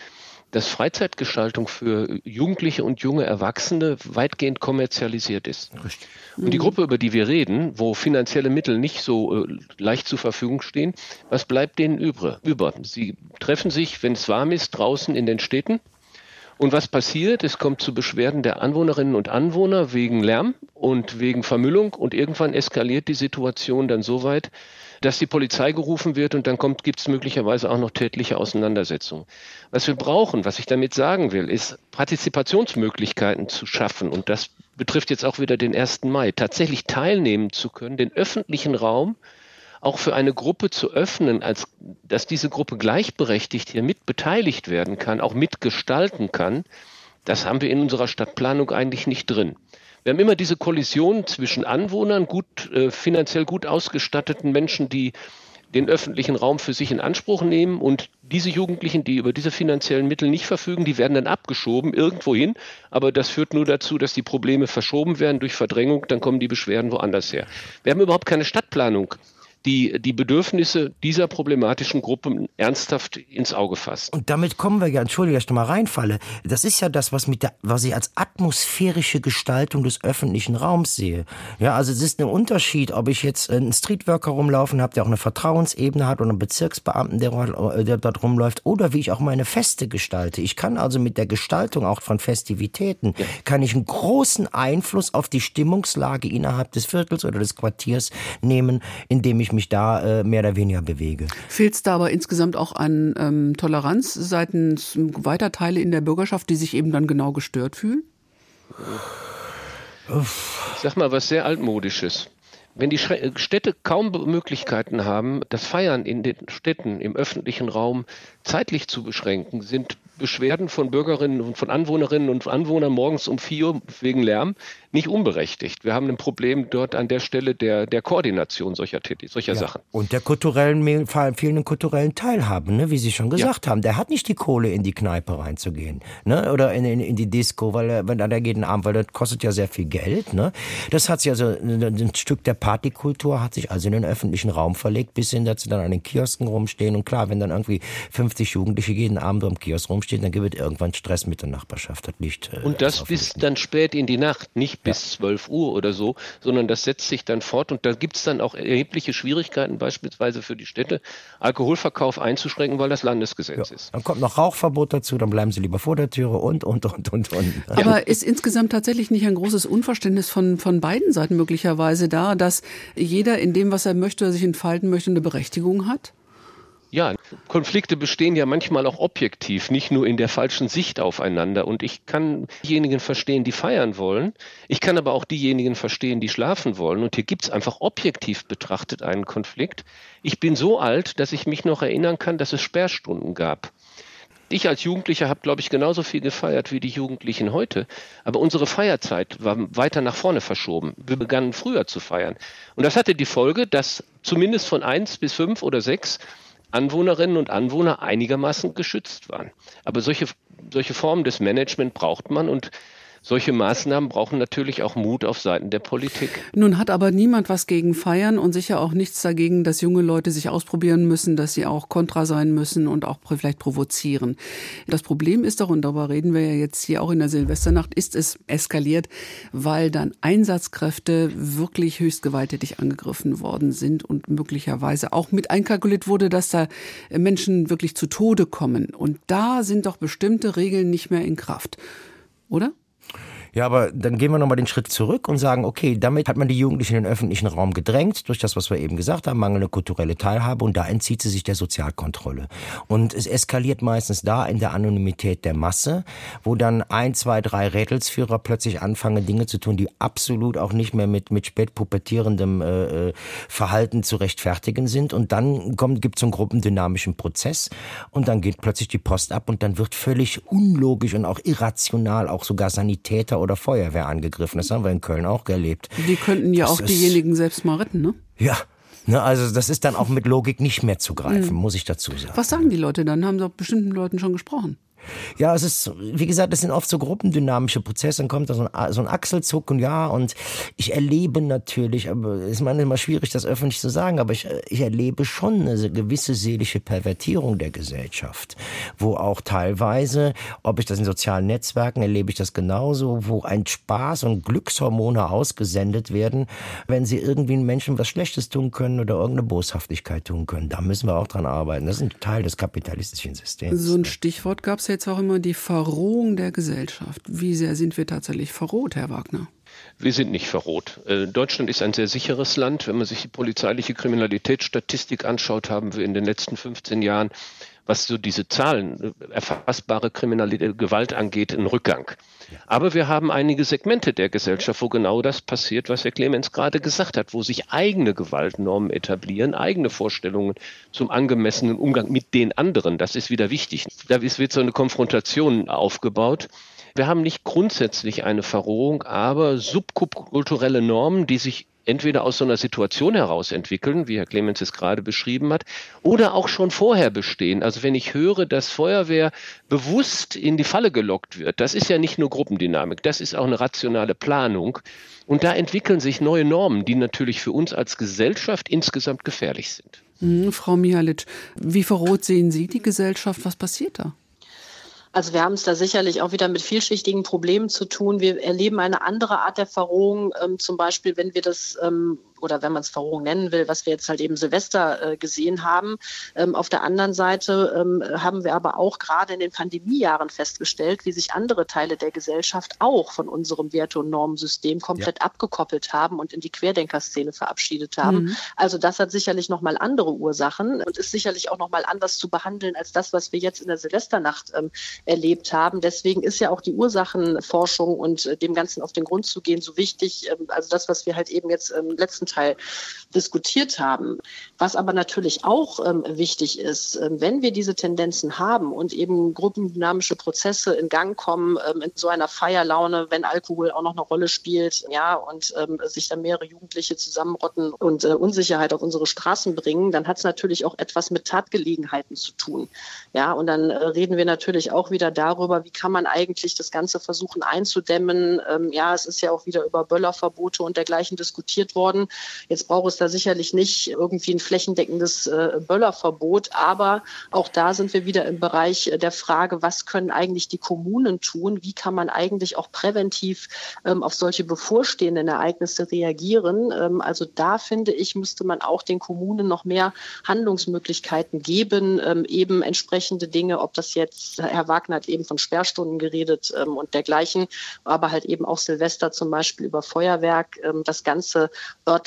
dass Freizeitgestaltung für Jugendliche und junge Erwachsene weitgehend kommerzialisiert ist. Richtig. Und die Gruppe, über die wir reden, wo finanzielle Mittel nicht so äh, leicht zur Verfügung stehen, was bleibt denen über? Sie treffen sich, wenn es warm ist, draußen in den Städten und was passiert? Es kommt zu Beschwerden der Anwohnerinnen und Anwohner wegen Lärm und wegen Vermüllung und irgendwann eskaliert die Situation dann so weit, dass die Polizei gerufen wird und dann gibt es möglicherweise auch noch tätliche Auseinandersetzungen. Was wir brauchen, was ich damit sagen will, ist Partizipationsmöglichkeiten zu schaffen und das betrifft jetzt auch wieder den 1. Mai, tatsächlich teilnehmen zu können, den öffentlichen Raum auch für eine Gruppe zu öffnen, als dass diese Gruppe gleichberechtigt hier mit beteiligt werden kann, auch mitgestalten kann, das haben wir in unserer Stadtplanung eigentlich nicht drin. Wir haben immer diese Kollision zwischen Anwohnern, gut, äh, finanziell gut ausgestatteten Menschen, die den öffentlichen Raum für sich in Anspruch nehmen und diese Jugendlichen, die über diese finanziellen Mittel nicht verfügen, die werden dann abgeschoben irgendwo hin, aber das führt nur dazu, dass die Probleme verschoben werden durch Verdrängung, dann kommen die Beschwerden woanders her. Wir haben überhaupt keine Stadtplanung die die Bedürfnisse dieser problematischen Gruppen ernsthaft ins Auge fasst. Und damit kommen wir ja, entschuldige, dass ich mal reinfalle. Das ist ja das, was mit der, was ich als atmosphärische Gestaltung des öffentlichen Raums sehe. Ja, also es ist ein Unterschied, ob ich jetzt einen Streetworker rumlaufen habe, der auch eine Vertrauensebene hat oder einen Bezirksbeamten, der, der dort rumläuft, oder wie ich auch meine Feste gestalte. Ich kann also mit der Gestaltung auch von Festivitäten, ja. kann ich einen großen Einfluss auf die Stimmungslage innerhalb des Viertels oder des Quartiers nehmen, indem ich ich mich da äh, mehr oder weniger bewege. Fehlt es da aber insgesamt auch an ähm, Toleranz seitens weiter Teile in der Bürgerschaft, die sich eben dann genau gestört fühlen? Ich sag mal was sehr altmodisches. Wenn die Städte kaum Möglichkeiten haben, das Feiern in den Städten im öffentlichen Raum zeitlich zu beschränken, sind Beschwerden von Bürgerinnen und von Anwohnerinnen und Anwohnern morgens um vier Uhr wegen Lärm nicht unberechtigt. Wir haben ein Problem dort an der Stelle der, der Koordination solcher, solcher ja. Sachen. Und der kulturellen, fehlenden kulturellen Teilhabe, ne? wie Sie schon gesagt ja. haben. Der hat nicht die Kohle, in die Kneipe reinzugehen ne? oder in, in, in die Disco, weil er, wenn er jeden Abend, weil das kostet ja sehr viel Geld. Ne? Das hat sich also, ein Stück der Partykultur hat sich also in den öffentlichen Raum verlegt, bis hin, dass sie dann an den Kiosken rumstehen. Und klar, wenn dann irgendwie 50 Jugendliche jeden Abend am Kiosk rumstehen, dann gibt es irgendwann Stress mit der Nachbarschaft. Das liegt, äh, und das bis dann spät in die Nacht, nicht bis ja. 12 Uhr oder so, sondern das setzt sich dann fort und da gibt es dann auch erhebliche Schwierigkeiten, beispielsweise für die Städte, Alkoholverkauf einzuschränken, weil das Landesgesetz ja. ist. Dann kommt noch Rauchverbot dazu, dann bleiben sie lieber vor der Türe und, und, und, und, und. Aber ist insgesamt tatsächlich nicht ein großes Unverständnis von, von beiden Seiten möglicherweise da, dass jeder in dem, was er möchte, oder sich entfalten möchte, eine Berechtigung hat? Ja, Konflikte bestehen ja manchmal auch objektiv, nicht nur in der falschen Sicht aufeinander. Und ich kann diejenigen verstehen, die feiern wollen. Ich kann aber auch diejenigen verstehen, die schlafen wollen. Und hier gibt es einfach objektiv betrachtet einen Konflikt. Ich bin so alt, dass ich mich noch erinnern kann, dass es Sperrstunden gab. Ich als Jugendlicher habe, glaube ich, genauso viel gefeiert wie die Jugendlichen heute. Aber unsere Feierzeit war weiter nach vorne verschoben. Wir begannen früher zu feiern. Und das hatte die Folge, dass zumindest von eins bis fünf oder sechs Anwohnerinnen und Anwohner einigermaßen geschützt waren. Aber solche, solche Formen des Management braucht man und solche Maßnahmen brauchen natürlich auch Mut auf Seiten der Politik. Nun hat aber niemand was gegen Feiern und sicher auch nichts dagegen, dass junge Leute sich ausprobieren müssen, dass sie auch kontra sein müssen und auch vielleicht provozieren. Das Problem ist doch, und darüber reden wir ja jetzt hier auch in der Silvesternacht, ist es eskaliert, weil dann Einsatzkräfte wirklich höchst gewalttätig angegriffen worden sind und möglicherweise auch mit einkalkuliert wurde, dass da Menschen wirklich zu Tode kommen. Und da sind doch bestimmte Regeln nicht mehr in Kraft. Oder? Ja, aber dann gehen wir nochmal den Schritt zurück und sagen, okay, damit hat man die Jugendlichen in den öffentlichen Raum gedrängt, durch das, was wir eben gesagt haben, mangelnde kulturelle Teilhabe und da entzieht sie sich der Sozialkontrolle. Und es eskaliert meistens da in der Anonymität der Masse, wo dann ein, zwei, drei Rädelsführer plötzlich anfangen, Dinge zu tun, die absolut auch nicht mehr mit, mit spät pubertierendem äh, äh Verhalten zu rechtfertigen sind. Und dann gibt es einen gruppendynamischen Prozess und dann geht plötzlich die Post ab und dann wird völlig unlogisch und auch irrational auch sogar Sanitäter oder Feuerwehr angegriffen. Das haben wir in Köln auch erlebt. Die könnten ja das auch diejenigen selbst mal retten, ne? Ja. Ne, also das ist dann auch mit Logik nicht mehr zu greifen, mhm. muss ich dazu sagen. Was sagen die Leute dann? Haben sie auch bestimmten Leuten schon gesprochen? Ja, es ist, wie gesagt, das sind oft so gruppendynamische Prozesse, dann kommt da so ein, so ein Achselzuck und ja, und ich erlebe natürlich, aber es ist manchmal schwierig, das öffentlich zu sagen, aber ich, ich erlebe schon eine gewisse seelische Pervertierung der Gesellschaft, wo auch teilweise, ob ich das in sozialen Netzwerken erlebe ich das genauso, wo ein Spaß und Glückshormone ausgesendet werden, wenn sie irgendwie einen Menschen was Schlechtes tun können oder irgendeine Boshaftigkeit tun können. Da müssen wir auch dran arbeiten. Das ist ein Teil des kapitalistischen Systems. So ein Stichwort gab es jetzt auch immer die Verrohung der Gesellschaft. Wie sehr sind wir tatsächlich verroht, Herr Wagner? Wir sind nicht verroht. Äh, Deutschland ist ein sehr sicheres Land. Wenn man sich die polizeiliche Kriminalitätsstatistik anschaut, haben wir in den letzten 15 Jahren was so diese Zahlen, äh, erfassbare Kriminalität, Gewalt angeht, einen Rückgang. Aber wir haben einige Segmente der Gesellschaft, wo genau das passiert, was Herr Clemens gerade gesagt hat, wo sich eigene Gewaltnormen etablieren, eigene Vorstellungen zum angemessenen Umgang mit den anderen. Das ist wieder wichtig. Da wird so eine Konfrontation aufgebaut. Wir haben nicht grundsätzlich eine Verrohung, aber subkulturelle Normen, die sich entweder aus so einer Situation heraus entwickeln, wie Herr Clemens es gerade beschrieben hat, oder auch schon vorher bestehen. Also wenn ich höre, dass Feuerwehr bewusst in die Falle gelockt wird, das ist ja nicht nur Gruppendynamik, das ist auch eine rationale Planung. Und da entwickeln sich neue Normen, die natürlich für uns als Gesellschaft insgesamt gefährlich sind. Mhm, Frau Mihalic, wie verrot sehen Sie die Gesellschaft? Was passiert da? Also wir haben es da sicherlich auch wieder mit vielschichtigen Problemen zu tun. Wir erleben eine andere Art der Verrohung, ähm, zum Beispiel, wenn wir das ähm, oder wenn man es Verrohung nennen will, was wir jetzt halt eben Silvester äh, gesehen haben. Ähm, auf der anderen Seite ähm, haben wir aber auch gerade in den Pandemiejahren festgestellt, wie sich andere Teile der Gesellschaft auch von unserem Werte- und Normensystem komplett ja. abgekoppelt haben und in die Querdenkerszene verabschiedet haben. Mhm. Also das hat sicherlich nochmal andere Ursachen und ist sicherlich auch nochmal anders zu behandeln als das, was wir jetzt in der Silvesternacht ähm, erlebt haben. Deswegen ist ja auch die Ursachenforschung und äh, dem Ganzen auf den Grund zu gehen so wichtig. Ähm, also das, was wir halt eben jetzt im letzten Teil diskutiert haben. Was aber natürlich auch ähm, wichtig ist, ähm, wenn wir diese Tendenzen haben und eben gruppendynamische Prozesse in Gang kommen, ähm, in so einer Feierlaune, wenn Alkohol auch noch eine Rolle spielt, ja, und ähm, sich dann mehrere Jugendliche zusammenrotten und äh, Unsicherheit auf unsere Straßen bringen, dann hat es natürlich auch etwas mit Tatgelegenheiten zu tun. Ja, und dann äh, reden wir natürlich auch wieder darüber, wie kann man eigentlich das Ganze versuchen einzudämmen. Ähm, ja, es ist ja auch wieder über Böllerverbote und dergleichen diskutiert worden. Jetzt braucht es da sicherlich nicht irgendwie ein flächendeckendes äh, Böllerverbot, aber auch da sind wir wieder im Bereich der Frage, was können eigentlich die Kommunen tun? Wie kann man eigentlich auch präventiv ähm, auf solche bevorstehenden Ereignisse reagieren? Ähm, also da finde ich, müsste man auch den Kommunen noch mehr Handlungsmöglichkeiten geben, ähm, eben entsprechende Dinge, ob das jetzt, Herr Wagner hat eben von Sperrstunden geredet ähm, und dergleichen, aber halt eben auch Silvester zum Beispiel über Feuerwerk, ähm, das Ganze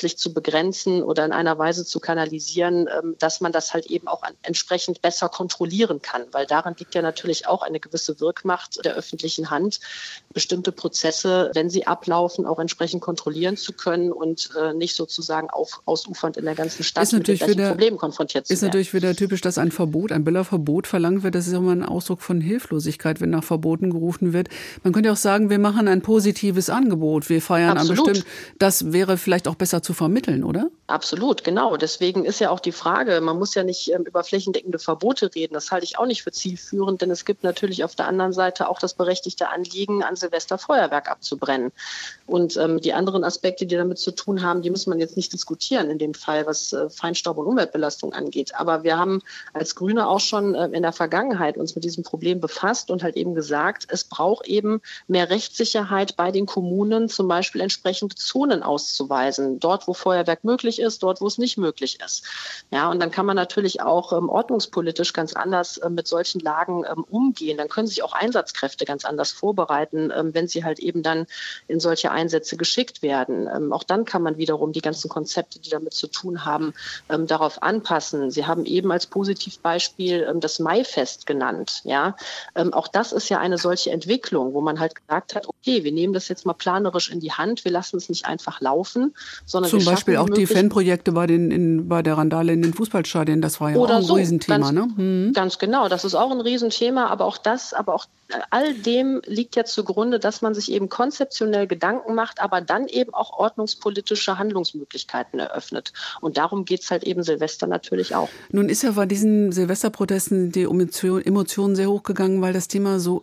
örtlich zu begrenzen oder in einer Weise zu kanalisieren, ähm, dass man das halt eben auch entsprechend besser kontrollieren kann. Weil daran liegt ja natürlich auch eine gewisse Wirkmacht der öffentlichen Hand, bestimmte Prozesse, wenn sie ablaufen, auch entsprechend kontrollieren zu können und äh, nicht sozusagen auf, ausufernd in der ganzen Stadt ist mit den wieder, Problemen konfrontiert zu werden. Ist natürlich wieder typisch, dass ein Verbot, ein Böllerverbot verlangt wird. Das ist immer ein Ausdruck von Hilflosigkeit, wenn nach Verboten gerufen wird. Man könnte auch sagen, wir machen ein positives Angebot. Wir feiern Absolut. an bestimmt. Das wäre vielleicht auch besser zu vermitteln, oder? Absolut, genau. Deswegen ist ja auch die Frage, man muss ja nicht ähm, über flächendeckende Verbote reden. Das halte ich auch nicht für zielführend, denn es gibt natürlich auf der anderen Seite auch das berechtigte Anliegen, an Silvester Feuerwerk abzubrennen. Und ähm, die anderen Aspekte, die damit zu tun haben, die muss man jetzt nicht diskutieren in dem Fall, was äh, Feinstaub und Umweltbelastung angeht. Aber wir haben als Grüne auch schon äh, in der Vergangenheit uns mit diesem Problem befasst und halt eben gesagt, es braucht eben mehr Rechtssicherheit bei den Kommunen, zum Beispiel entsprechende Zonen auszuweisen. Dort, wo Feuerwerk möglich möglich ist, dort, wo es nicht möglich ist. Ja, und dann kann man natürlich auch ähm, ordnungspolitisch ganz anders äh, mit solchen Lagen ähm, umgehen. Dann können sich auch Einsatzkräfte ganz anders vorbereiten, ähm, wenn sie halt eben dann in solche Einsätze geschickt werden. Ähm, auch dann kann man wiederum die ganzen Konzepte, die damit zu tun haben, ähm, darauf anpassen. Sie haben eben als Positivbeispiel ähm, das Maifest genannt. Ja, auch das ist ja eine solche Entwicklung, wo man halt gesagt hat, okay, wir nehmen das jetzt mal planerisch in die Hand, wir lassen es nicht einfach laufen, sondern zum Beispiel auch die Fanprojekte bei, den, in, bei der Randale in den Fußballstadien, das war ja Oder auch ein so, Riesenthema. Ganz, ne? Mhm. ganz genau, das ist auch ein Riesenthema, aber auch das, aber auch äh, all dem liegt ja zugrunde, dass man sich eben konzeptionell Gedanken macht, aber dann eben auch ordnungspolitische Handlungsmöglichkeiten eröffnet. Und darum geht es halt eben Silvester natürlich auch. Nun ist ja bei diesen Silvesterprotesten die Emotionen sehr hochgegangen, weil das Thema so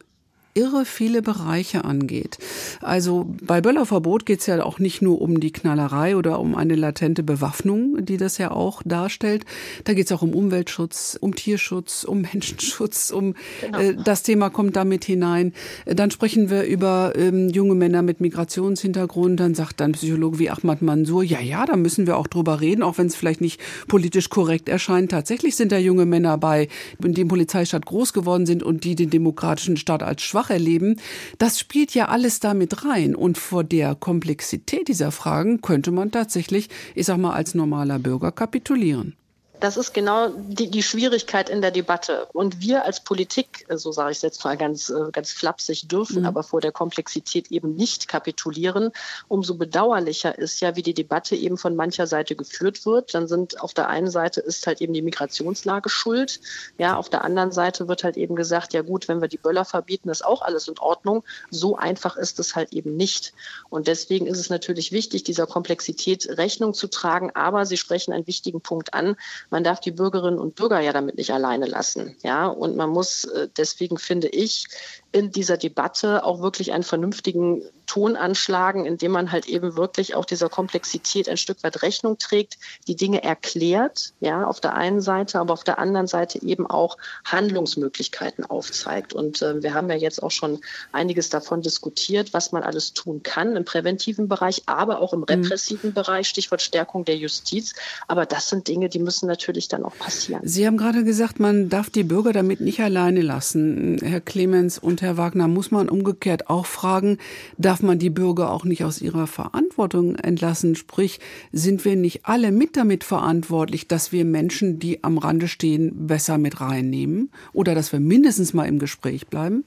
irre viele Bereiche angeht. Also bei Böllerverbot geht es ja auch nicht nur um die Knallerei oder um eine latente Bewaffnung, die das ja auch darstellt. Da geht es auch um Umweltschutz, um Tierschutz, um Menschenschutz, um genau. äh, das Thema kommt damit hinein. Dann sprechen wir über ähm, junge Männer mit Migrationshintergrund. Dann sagt dann Psychologe wie Ahmad Mansour, ja, ja, da müssen wir auch drüber reden, auch wenn es vielleicht nicht politisch korrekt erscheint. Tatsächlich sind da junge Männer bei, die im Polizeistaat groß geworden sind und die den demokratischen Staat als schwach schwach erleben, das spielt ja alles damit rein. Und vor der Komplexität dieser Fragen könnte man tatsächlich, ich sag mal, als normaler Bürger kapitulieren. Das ist genau die, die Schwierigkeit in der Debatte. Und wir als Politik, so sage ich es jetzt mal ganz, äh, ganz flapsig, dürfen mhm. aber vor der Komplexität eben nicht kapitulieren. Umso bedauerlicher ist ja, wie die Debatte eben von mancher Seite geführt wird. Dann sind auf der einen Seite ist halt eben die Migrationslage schuld. Ja, auf der anderen Seite wird halt eben gesagt, ja gut, wenn wir die Böller verbieten, ist auch alles in Ordnung. So einfach ist es halt eben nicht. Und deswegen ist es natürlich wichtig, dieser Komplexität Rechnung zu tragen. Aber Sie sprechen einen wichtigen Punkt an man darf die Bürgerinnen und Bürger ja damit nicht alleine lassen. Ja, und man muss, äh, deswegen finde ich, in dieser Debatte auch wirklich einen vernünftigen Ton anschlagen, indem man halt eben wirklich auch dieser Komplexität ein Stück weit Rechnung trägt, die Dinge erklärt, ja, auf der einen Seite, aber auf der anderen Seite eben auch Handlungsmöglichkeiten aufzeigt. Und äh, wir haben ja jetzt auch schon einiges davon diskutiert, was man alles tun kann im präventiven Bereich, aber auch im mhm. repressiven mhm. Bereich, Stichwort Stärkung der Justiz. Aber das sind Dinge, die müssen natürlich dann auch passieren. Sie haben gerade gesagt, man darf die Bürger damit nicht alleine lassen. Herr Clemens und Herr Wagner, muss man umgekehrt auch fragen, darf man die Bürger auch nicht aus ihrer Verantwortung entlassen? Sprich, sind wir nicht alle mit damit verantwortlich, dass wir Menschen, die am Rande stehen, besser mit reinnehmen? Oder dass wir mindestens mal im Gespräch bleiben?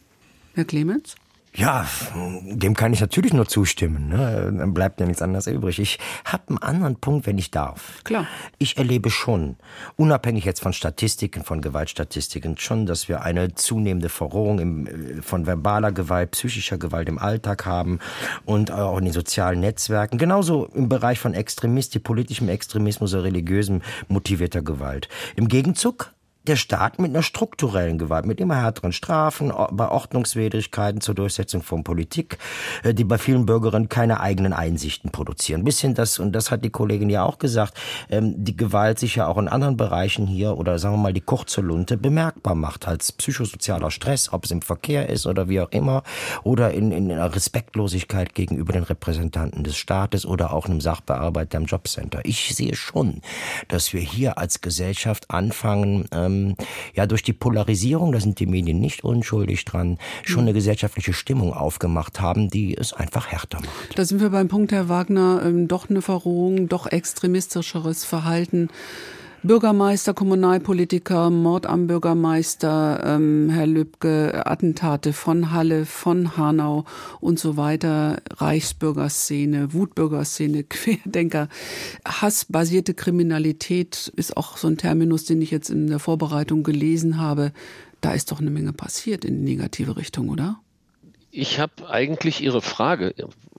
Herr Clemens? Ja, dem kann ich natürlich nur zustimmen. Ne? Dann bleibt ja nichts anderes übrig. Ich habe einen anderen Punkt, wenn ich darf. Klar. Ich erlebe schon, unabhängig jetzt von Statistiken, von Gewaltstatistiken, schon, dass wir eine zunehmende Verrohung im, äh, von verbaler Gewalt, psychischer Gewalt im Alltag haben und auch in den sozialen Netzwerken. Genauso im Bereich von Extremistik, politischem Extremismus oder religiösem motivierter Gewalt. Im Gegenzug der Staat mit einer strukturellen Gewalt, mit immer härteren Strafen, bei Ordnungswidrigkeiten zur Durchsetzung von Politik, äh, die bei vielen Bürgerinnen keine eigenen Einsichten produzieren. Bis hin das, und das hat die Kollegin ja auch gesagt, ähm, die Gewalt sich ja auch in anderen Bereichen hier oder sagen wir mal die kurze Lunte bemerkbar macht als psychosozialer Stress, ob es im Verkehr ist oder wie auch immer, oder in, in einer Respektlosigkeit gegenüber den Repräsentanten des Staates oder auch einem Sachbearbeiter im Jobcenter. Ich sehe schon, dass wir hier als Gesellschaft anfangen, ähm, ähm, ja durch die Polarisierung, da sind die Medien nicht unschuldig dran, schon eine gesellschaftliche Stimmung aufgemacht haben, die es einfach härter macht. Da sind wir beim Punkt, Herr Wagner, ähm, doch eine Verrohung, doch extremistischeres Verhalten. Bürgermeister, Kommunalpolitiker, Mord am Bürgermeister, ähm, Herr Lübcke, Attentate von Halle, von Hanau und so weiter, Reichsbürgerszene, Wutbürgerszene, Querdenker, hassbasierte Kriminalität ist auch so ein Terminus, den ich jetzt in der Vorbereitung gelesen habe. Da ist doch eine Menge passiert in die negative Richtung, oder? Ich habe eigentlich Ihre Frage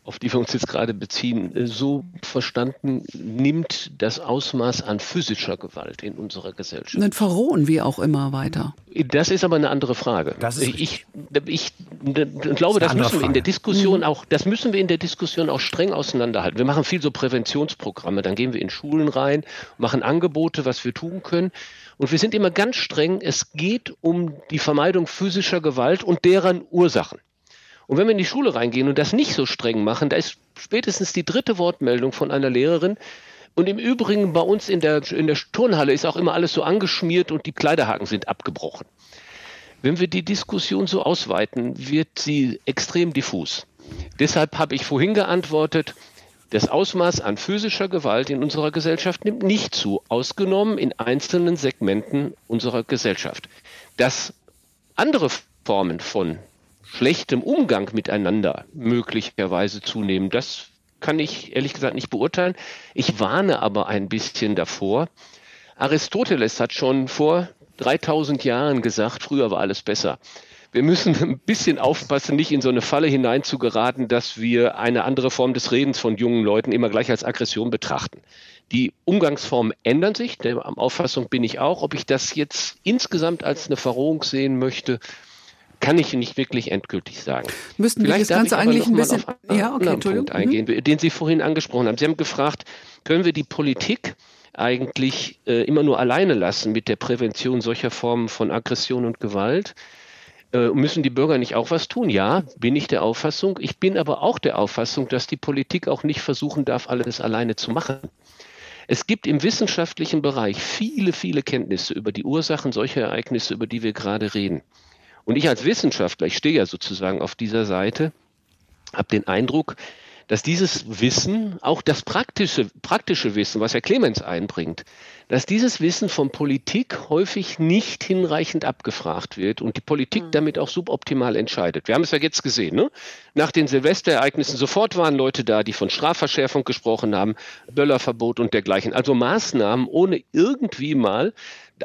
auf die wir uns jetzt gerade beziehen, äh, so verstanden, nimmt das Ausmaß an physischer Gewalt in unserer Gesellschaft. Dann verrohen wir auch immer weiter. Das ist aber eine andere Frage. Das ist ich, ich, ich glaube, das, das müssen wir in der Diskussion mhm. auch, das müssen wir in der Diskussion auch streng auseinanderhalten. Wir machen viel so Präventionsprogramme, dann gehen wir in Schulen rein, machen Angebote, was wir tun können. Und wir sind immer ganz streng. Es geht um die Vermeidung physischer Gewalt und deren Ursachen. Und wenn wir in die Schule reingehen und das nicht so streng machen, da ist spätestens die dritte Wortmeldung von einer Lehrerin. Und im Übrigen bei uns in der, in der Turnhalle ist auch immer alles so angeschmiert und die Kleiderhaken sind abgebrochen. Wenn wir die Diskussion so ausweiten, wird sie extrem diffus. Deshalb habe ich vorhin geantwortet, das Ausmaß an physischer Gewalt in unserer Gesellschaft nimmt nicht zu, ausgenommen in einzelnen Segmenten unserer Gesellschaft. Dass andere Formen von schlechtem Umgang miteinander möglicherweise zunehmen. Das kann ich ehrlich gesagt nicht beurteilen. Ich warne aber ein bisschen davor. Aristoteles hat schon vor 3000 Jahren gesagt, früher war alles besser. Wir müssen ein bisschen aufpassen, nicht in so eine Falle hinein zu geraten, dass wir eine andere Form des Redens von jungen Leuten immer gleich als Aggression betrachten. Die Umgangsformen ändern sich, der Auffassung bin ich auch. Ob ich das jetzt insgesamt als eine Verrohung sehen möchte, kann ich nicht wirklich endgültig sagen. Müssten wir das Ganze eigentlich ein bisschen auf einen ja, okay, Punkt mhm. eingehen, mhm. den Sie vorhin angesprochen haben. Sie haben gefragt, können wir die Politik eigentlich äh, immer nur alleine lassen mit der Prävention solcher Formen von Aggression und Gewalt? Äh, müssen die Bürger nicht auch was tun? Ja, bin ich der Auffassung. Ich bin aber auch der Auffassung, dass die Politik auch nicht versuchen darf, alles alleine zu machen. Es gibt im wissenschaftlichen Bereich viele, viele Kenntnisse über die Ursachen solcher Ereignisse, über die wir gerade reden. Und ich als Wissenschaftler, ich stehe ja sozusagen auf dieser Seite, habe den Eindruck, dass dieses Wissen, auch das praktische, praktische Wissen, was Herr Clemens einbringt, dass dieses Wissen von Politik häufig nicht hinreichend abgefragt wird und die Politik mhm. damit auch suboptimal entscheidet. Wir haben es ja jetzt gesehen. Ne? Nach den Silvesterereignissen sofort waren Leute da, die von Strafverschärfung gesprochen haben, Böllerverbot und dergleichen. Also Maßnahmen, ohne irgendwie mal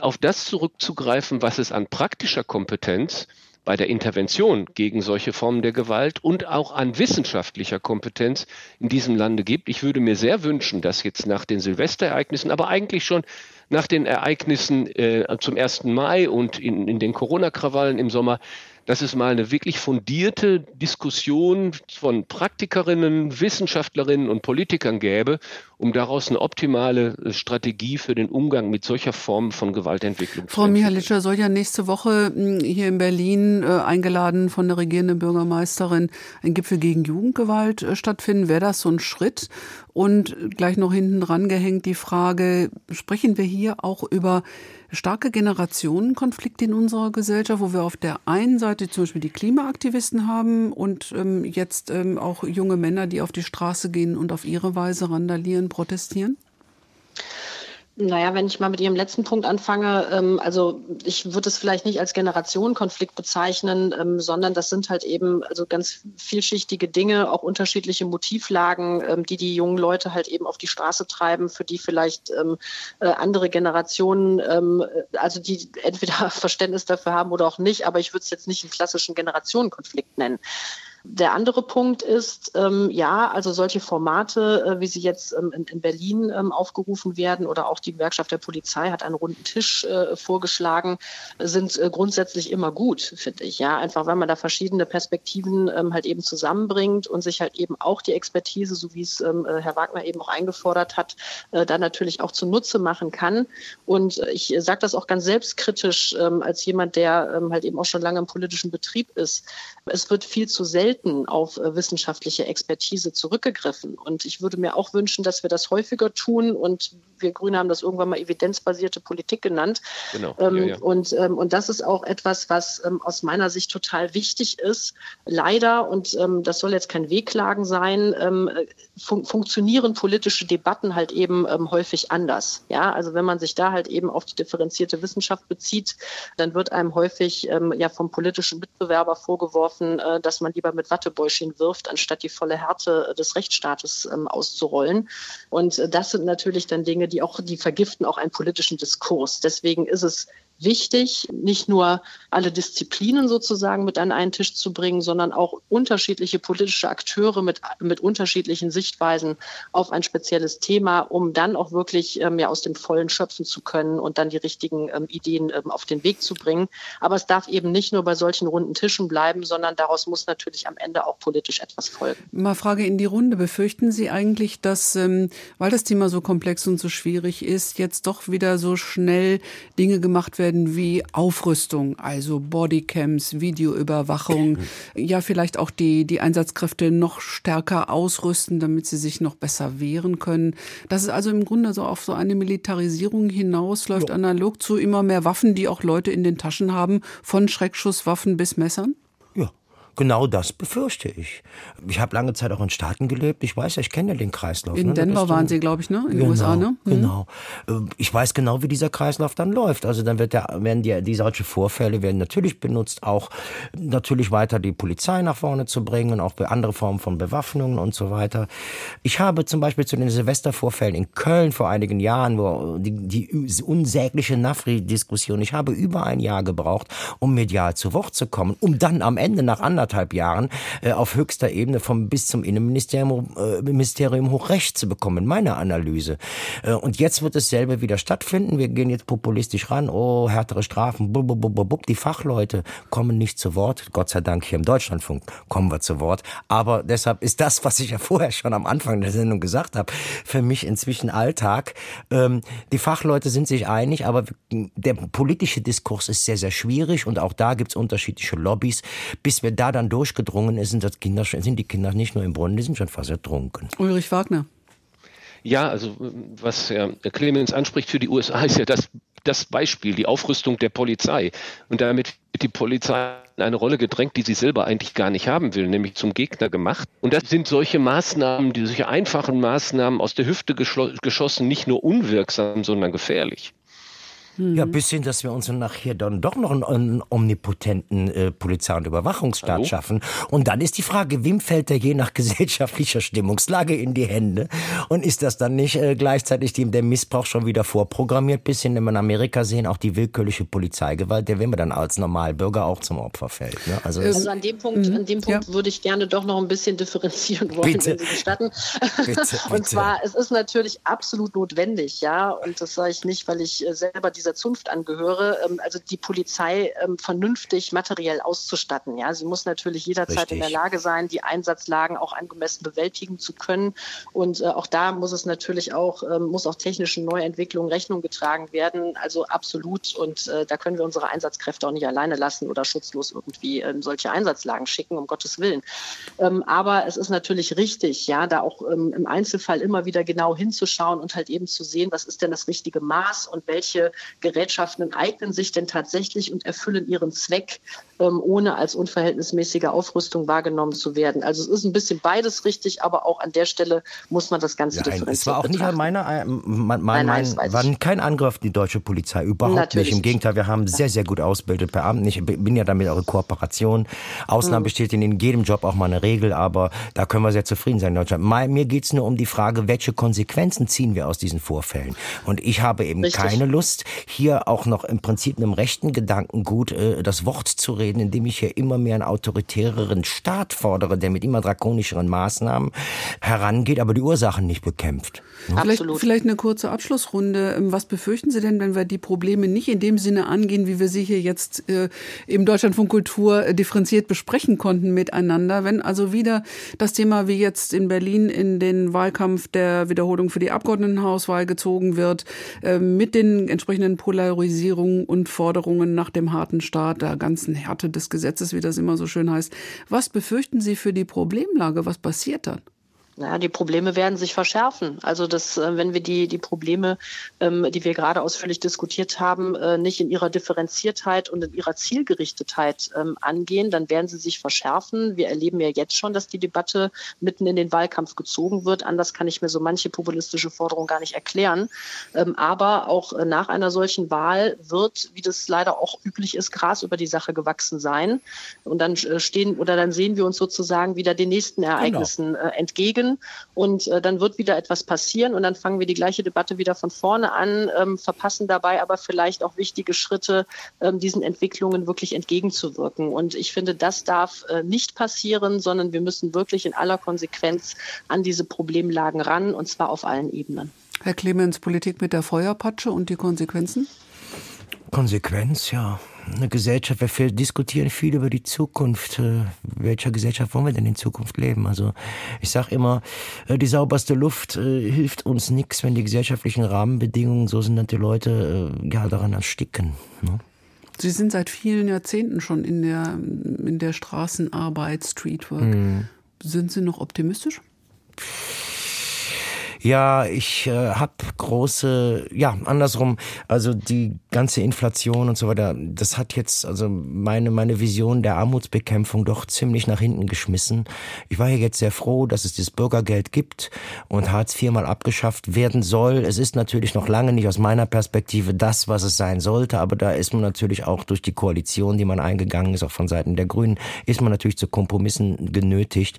auf das zurückzugreifen, was es an praktischer Kompetenz bei der Intervention gegen solche Formen der Gewalt und auch an wissenschaftlicher Kompetenz in diesem Lande gibt. Ich würde mir sehr wünschen, dass jetzt nach den Silvesterereignissen, aber eigentlich schon nach den Ereignissen äh, zum 1. Mai und in, in den Corona-Krawallen im Sommer, dass es mal eine wirklich fundierte Diskussion von Praktikerinnen, Wissenschaftlerinnen und Politikern gäbe, um daraus eine optimale äh, Strategie für den Umgang mit solcher Form von Gewaltentwicklung Frau zu Mihalitscher soll ja nächste Woche hm, hier in Berlin äh, eingeladen von der regierenden Bürgermeisterin ein Gipfel gegen Jugendgewalt äh, stattfinden. Wäre das so ein Schritt? Und gleich noch hinten dran gehängt die Frage, sprechen wir hier auch über starke Generationenkonflikte in unserer Gesellschaft, wo wir auf der einen Seite zum Beispiel die Klimaaktivisten haben und ähm, jetzt ähm, auch junge Männer, die auf die Straße gehen und auf ihre Weise randalieren, protestieren? Naja, wenn ich mal mit Ihrem letzten Punkt anfange, ähm, also ich würde es vielleicht nicht als Generationenkonflikt bezeichnen, ähm, sondern das sind halt eben also ganz vielschichtige Dinge, auch unterschiedliche Motivlagen, ähm, die die jungen Leute halt eben auf die Straße treiben, für die vielleicht ähm, äh, andere Generationen, ähm, also die entweder Verständnis dafür haben oder auch nicht, aber ich würde es jetzt nicht einen klassischen Generationenkonflikt nennen. Der andere Punkt ist, ähm, ja, also solche Formate, äh, wie sie jetzt ähm, in, in, Berlin ähm, aufgerufen werden oder auch die Gewerkschaft der Polizei hat einen runden Tisch äh, vorgeschlagen, sind äh, grundsätzlich immer gut, finde ich. Ja, einfach weil man da verschiedene Perspektiven ähm, halt eben zusammenbringt und sich halt eben auch die Expertise, so wie es ähm, äh, Herr Wagner eben auch eingefordert hat, äh, dann natürlich auch zunutze machen kann. Und äh, ich sage das auch ganz selbstkritisch ähm, als jemand, der halt eben auch schon lange im politischen Betrieb ist. Es wird viel zu selten selten auf äh, wissenschaftliche Expertise zurückgegriffen. Und ich würde mir auch wünschen, dass wir das häufiger tun. Und wir Grüne haben das irgendwann mal evidenzbasierte Politik genannt. Genau. Ähm, ja, ja. Und, ähm, und das ist auch etwas, was ähm, aus meiner Sicht total wichtig ist. Leider, und ähm, das soll jetzt kein Wehklagen sein, ähm, fun funktionieren politische Debatten halt eben ähm, häufig anders. Ja, also wenn man sich da halt eben auf die differenzierte Wissenschaft bezieht, dann wird einem häufig ja vom politischen Mitbewerber vorgeworfen, äh, dass man lieber mit mit Wattebäuschen wirft, anstatt die volle Härte des Rechtsstaates ähm, auszurollen. Und äh, das sind natürlich dann Dinge, die auch, die vergiften auch einen politischen Diskurs. Deswegen ist es wichtig, nicht nur alle Disziplinen sozusagen mit an einen Tisch zu bringen, sondern auch unterschiedliche politische Akteure mit, mit unterschiedlichen Sichtweisen auf ein spezielles Thema, um dann auch wirklich ähm, ja, aus dem Vollen schöpfen zu können und dann die richtigen ähm, Ideen ähm, auf den Weg zu bringen. Aber es darf eben nicht nur bei solchen runden Tischen bleiben, sondern daraus muss natürlich am Ende auch politisch etwas folgen. Mal Frage in die Runde. Befürchten Sie eigentlich, dass, ähm, weil das Thema so komplex und so schwierig ist, jetzt doch wieder so schnell Dinge gemacht werden, werden wie Aufrüstung, also Bodycams, Videoüberwachung, ja vielleicht auch die, die Einsatzkräfte noch stärker ausrüsten, damit sie sich noch besser wehren können. Dass es also im Grunde so auf so eine Militarisierung hinausläuft, ja. analog zu immer mehr Waffen, die auch Leute in den Taschen haben, von Schreckschusswaffen bis Messern? Genau das befürchte ich. Ich habe lange Zeit auch in Staaten gelebt. Ich weiß ja, ich kenne ja den Kreislauf. In ne? Denver waren Sie, glaube ich, ne? In den genau, USA, ne? Mhm. Genau. Ähm, ich weiß genau, wie dieser Kreislauf dann läuft. Also dann wird der, werden die, die solche Vorfälle werden natürlich benutzt, auch natürlich weiter die Polizei nach vorne zu bringen und auch andere Formen von Bewaffnungen und so weiter. Ich habe zum Beispiel zu den Silvestervorfällen in Köln vor einigen Jahren, wo die, die unsägliche Nafri-Diskussion, ich habe über ein Jahr gebraucht, um medial zu Wort zu kommen, um dann am Ende nach anderthalb anderthalb Jahren äh, auf höchster Ebene vom bis zum Innenministerium äh, zu bekommen, meine Analyse. Äh, und jetzt wird dasselbe wieder stattfinden. Wir gehen jetzt populistisch ran, oh, härtere Strafen, die Fachleute kommen nicht zu Wort. Gott sei Dank hier im Deutschlandfunk kommen wir zu Wort. Aber deshalb ist das, was ich ja vorher schon am Anfang der Sendung gesagt habe, für mich inzwischen Alltag. Ähm, die Fachleute sind sich einig, aber der politische Diskurs ist sehr, sehr schwierig und auch da gibt es unterschiedliche Lobbys. Bis wir da dann durchgedrungen ist, sind, das Kinder, sind die Kinder nicht nur im Brunnen, die sind schon fast ertrunken. Ulrich Wagner. Ja, also was Herr Clemens anspricht für die USA ist ja das, das Beispiel, die Aufrüstung der Polizei. Und damit wird die Polizei in eine Rolle gedrängt, die sie selber eigentlich gar nicht haben will, nämlich zum Gegner gemacht. Und das sind solche Maßnahmen, die solche einfachen Maßnahmen aus der Hüfte geschossen, nicht nur unwirksam, sondern gefährlich. Ja, mhm. bis hin, dass wir uns nachher dann doch noch einen, einen omnipotenten äh, Polizei- und Überwachungsstaat Hallo? schaffen. Und dann ist die Frage, wem fällt der je nach gesellschaftlicher Stimmungslage in die Hände? Und ist das dann nicht äh, gleichzeitig dem der Missbrauch schon wieder vorprogrammiert, bis hin, wenn wir in Amerika sehen, auch die willkürliche Polizeigewalt, der wenn man dann als Normalbürger auch zum Opfer fällt. Ne? Also, also, an dem Punkt, mhm. an dem Punkt ja. würde ich gerne doch noch ein bisschen differenzieren wollen, bitte. wenn Sie gestatten. Bitte, bitte. Und zwar, es ist natürlich absolut notwendig, ja, und das sage ich nicht, weil ich äh, selber dieser Zunft angehöre, ähm, also die Polizei ähm, vernünftig materiell auszustatten. Ja, sie muss natürlich jederzeit Richtig. in der Lage sein, die Einsatzlagen auch angemessen bewältigen zu können. Und äh, auch da muss es natürlich auch, ähm, muss auch technischen Neuentwicklungen Rechnung getragen werden. Also absolut. Und äh, da können wir unsere Einsatzkräfte auch nicht alleine lassen oder schutzlos irgendwie in solche Einsatzlagen schicken, um Gottes Willen. aber es ist natürlich richtig, ja, da auch im Einzelfall immer wieder genau hinzuschauen und halt eben zu sehen, was ist denn das richtige Maß und welche Gerätschaften eignen sich denn tatsächlich und erfüllen ihren Zweck, ähm, ohne als unverhältnismäßige Aufrüstung wahrgenommen zu werden. Also es ist ein bisschen beides richtig, aber auch an der Stelle muss man das Ganze ja, differenziert Es war auch nicht an meiner, äh, mein, mein, nein, nein, war kein Angriff auf die deutsche Polizei, überhaupt Natürlich nicht. Im Gegenteil, wir haben sehr, sehr gut ausgebildete Beamten. Ich bin ja damit eure Kooperation. Ausnahmen mhm. besteht in jedem Job auch mal eine Regel, aber da können wir sehr zufrieden sein in Deutschland. Mir geht es nur um die Frage, welche Konsequenzen ziehen wir aus diesen Vorfällen? Und ich habe eben Richtig. keine Lust, hier auch noch im Prinzip einem rechten Gedankengut äh, das Wort zu reden, indem ich hier immer mehr einen autoritäreren Staat fordere, der mit immer drakonischeren Maßnahmen herangeht, aber die Ursachen nicht bekämpft. Hm? Vielleicht, vielleicht eine kurze Abschlussrunde. Ähm, was befürchten Sie denn, wenn wir die Probleme nicht in dem Sinne angehen, wie wir sie hier jetzt äh, im Deutschlandfunk Kultur äh, differenziert besprechen konnten miteinander? Wenn also wieder das Thema wie jetzt in Berlin in den Wahlkampf der Wiederholung für die Abgeordnetenhauswahl gezogen wird, äh, mit den entsprechenden Polarisierungen und Forderungen nach dem harten Staat, der ganzen Härte des Gesetzes, wie das immer so schön heißt. Was befürchten Sie für die Problemlage? Was passiert dann? Naja, die Probleme werden sich verschärfen. Also das, äh, wenn wir die, die Probleme, ähm, die wir gerade ausführlich diskutiert haben, äh, nicht in ihrer Differenziertheit und in ihrer Zielgerichtetheit ähm, angehen, dann werden sie sich verschärfen. Wir erleben ja jetzt schon, dass die Debatte mitten in den Wahlkampf gezogen wird. Anders kann ich mir so manche populistische Forderung gar nicht erklären. Ähm, aber auch äh, nach einer solchen Wahl wird, wie das leider auch üblich ist, Gras über die Sache gewachsen sein. Und dann stehen oder dann sehen wir uns sozusagen wieder den nächsten genau. Ereignissen genau. entgegen und äh, dann wird wieder etwas passieren und dann fangen wir die gleiche Debatte wieder von vorne an, ähm, verpassen dabei aber vielleicht auch wichtige Schritte, ähm, diesen Entwicklungen wirklich entgegenzuwirken. Und ich finde, das darf äh, nicht passieren, sondern wir müssen wirklich in aller Konsequenz an diese Problemlagen ran und zwar auf allen Ebenen. Herr Clemens, Politik mit der Feuerpatsche und die Konsequenzen? Konsequenz, ja eine Gesellschaft, wir diskutieren viel über die Zukunft. Äh, welcher Gesellschaft wollen wir denn in Zukunft leben? Also ich sage immer, äh, die sauberste Luft äh, hilft uns nichts, wenn die gesellschaftlichen Rahmenbedingungen so sind, dass die Leute ja daran ersticken. Ne? Sie sind seit vielen Jahrzehnten schon in der, in der Straßenarbeit, Streetwork. Hm. Sind Sie noch optimistisch? Ja, ich äh, habe große, ja, andersrum, also die ganze Inflation und so weiter, das hat jetzt also meine, meine Vision der Armutsbekämpfung doch ziemlich nach hinten geschmissen. Ich war ja jetzt sehr froh, dass es das Bürgergeld gibt und Hartz IV mal abgeschafft werden soll. Es ist natürlich noch lange nicht aus meiner Perspektive das, was es sein sollte, aber da ist man natürlich auch durch die Koalition, die man eingegangen ist, auch von Seiten der Grünen, ist man natürlich zu Kompromissen genötigt.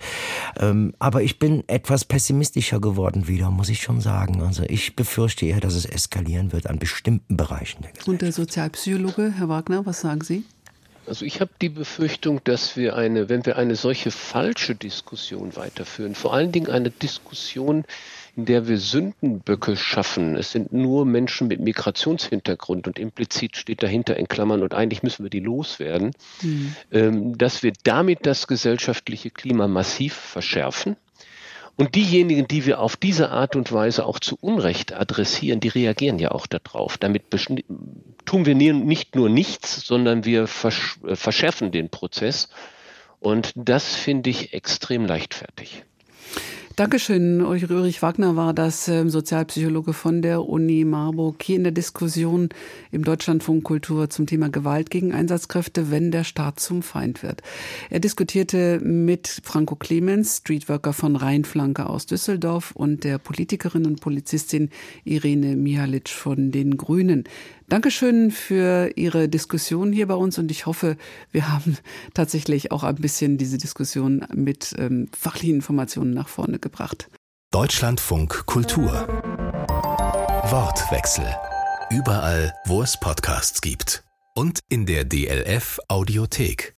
Ähm, aber ich bin etwas pessimistischer geworden wieder muss ich schon sagen. Also ich befürchte eher, dass es eskalieren wird an bestimmten Bereichen der Gesellschaft. Und der Sozialpsychologe, Herr Wagner, was sagen Sie? Also ich habe die Befürchtung, dass wir eine, wenn wir eine solche falsche Diskussion weiterführen, vor allen Dingen eine Diskussion, in der wir Sündenböcke schaffen. Es sind nur Menschen mit Migrationshintergrund und implizit steht dahinter in Klammern und eigentlich müssen wir die loswerden, mhm. dass wir damit das gesellschaftliche Klima massiv verschärfen und diejenigen, die wir auf diese Art und Weise auch zu Unrecht adressieren, die reagieren ja auch darauf. Damit tun wir nicht nur nichts, sondern wir versch äh, verschärfen den Prozess. Und das finde ich extrem leichtfertig. Dankeschön. Ulrich Wagner war das ähm, Sozialpsychologe von der Uni Marburg hier in der Diskussion im Deutschlandfunk Kultur zum Thema Gewalt gegen Einsatzkräfte, wenn der Staat zum Feind wird. Er diskutierte mit Franco Clemens, Streetworker von Rheinflanke aus Düsseldorf und der Politikerin und Polizistin Irene Mihalic von den Grünen. Dankeschön für Ihre Diskussion hier bei uns und ich hoffe, wir haben tatsächlich auch ein bisschen diese Diskussion mit ähm, fachlichen Informationen nach vorne gebracht. Deutschlandfunk Kultur. Wortwechsel. Überall, wo es Podcasts gibt. Und in der DLF Audiothek.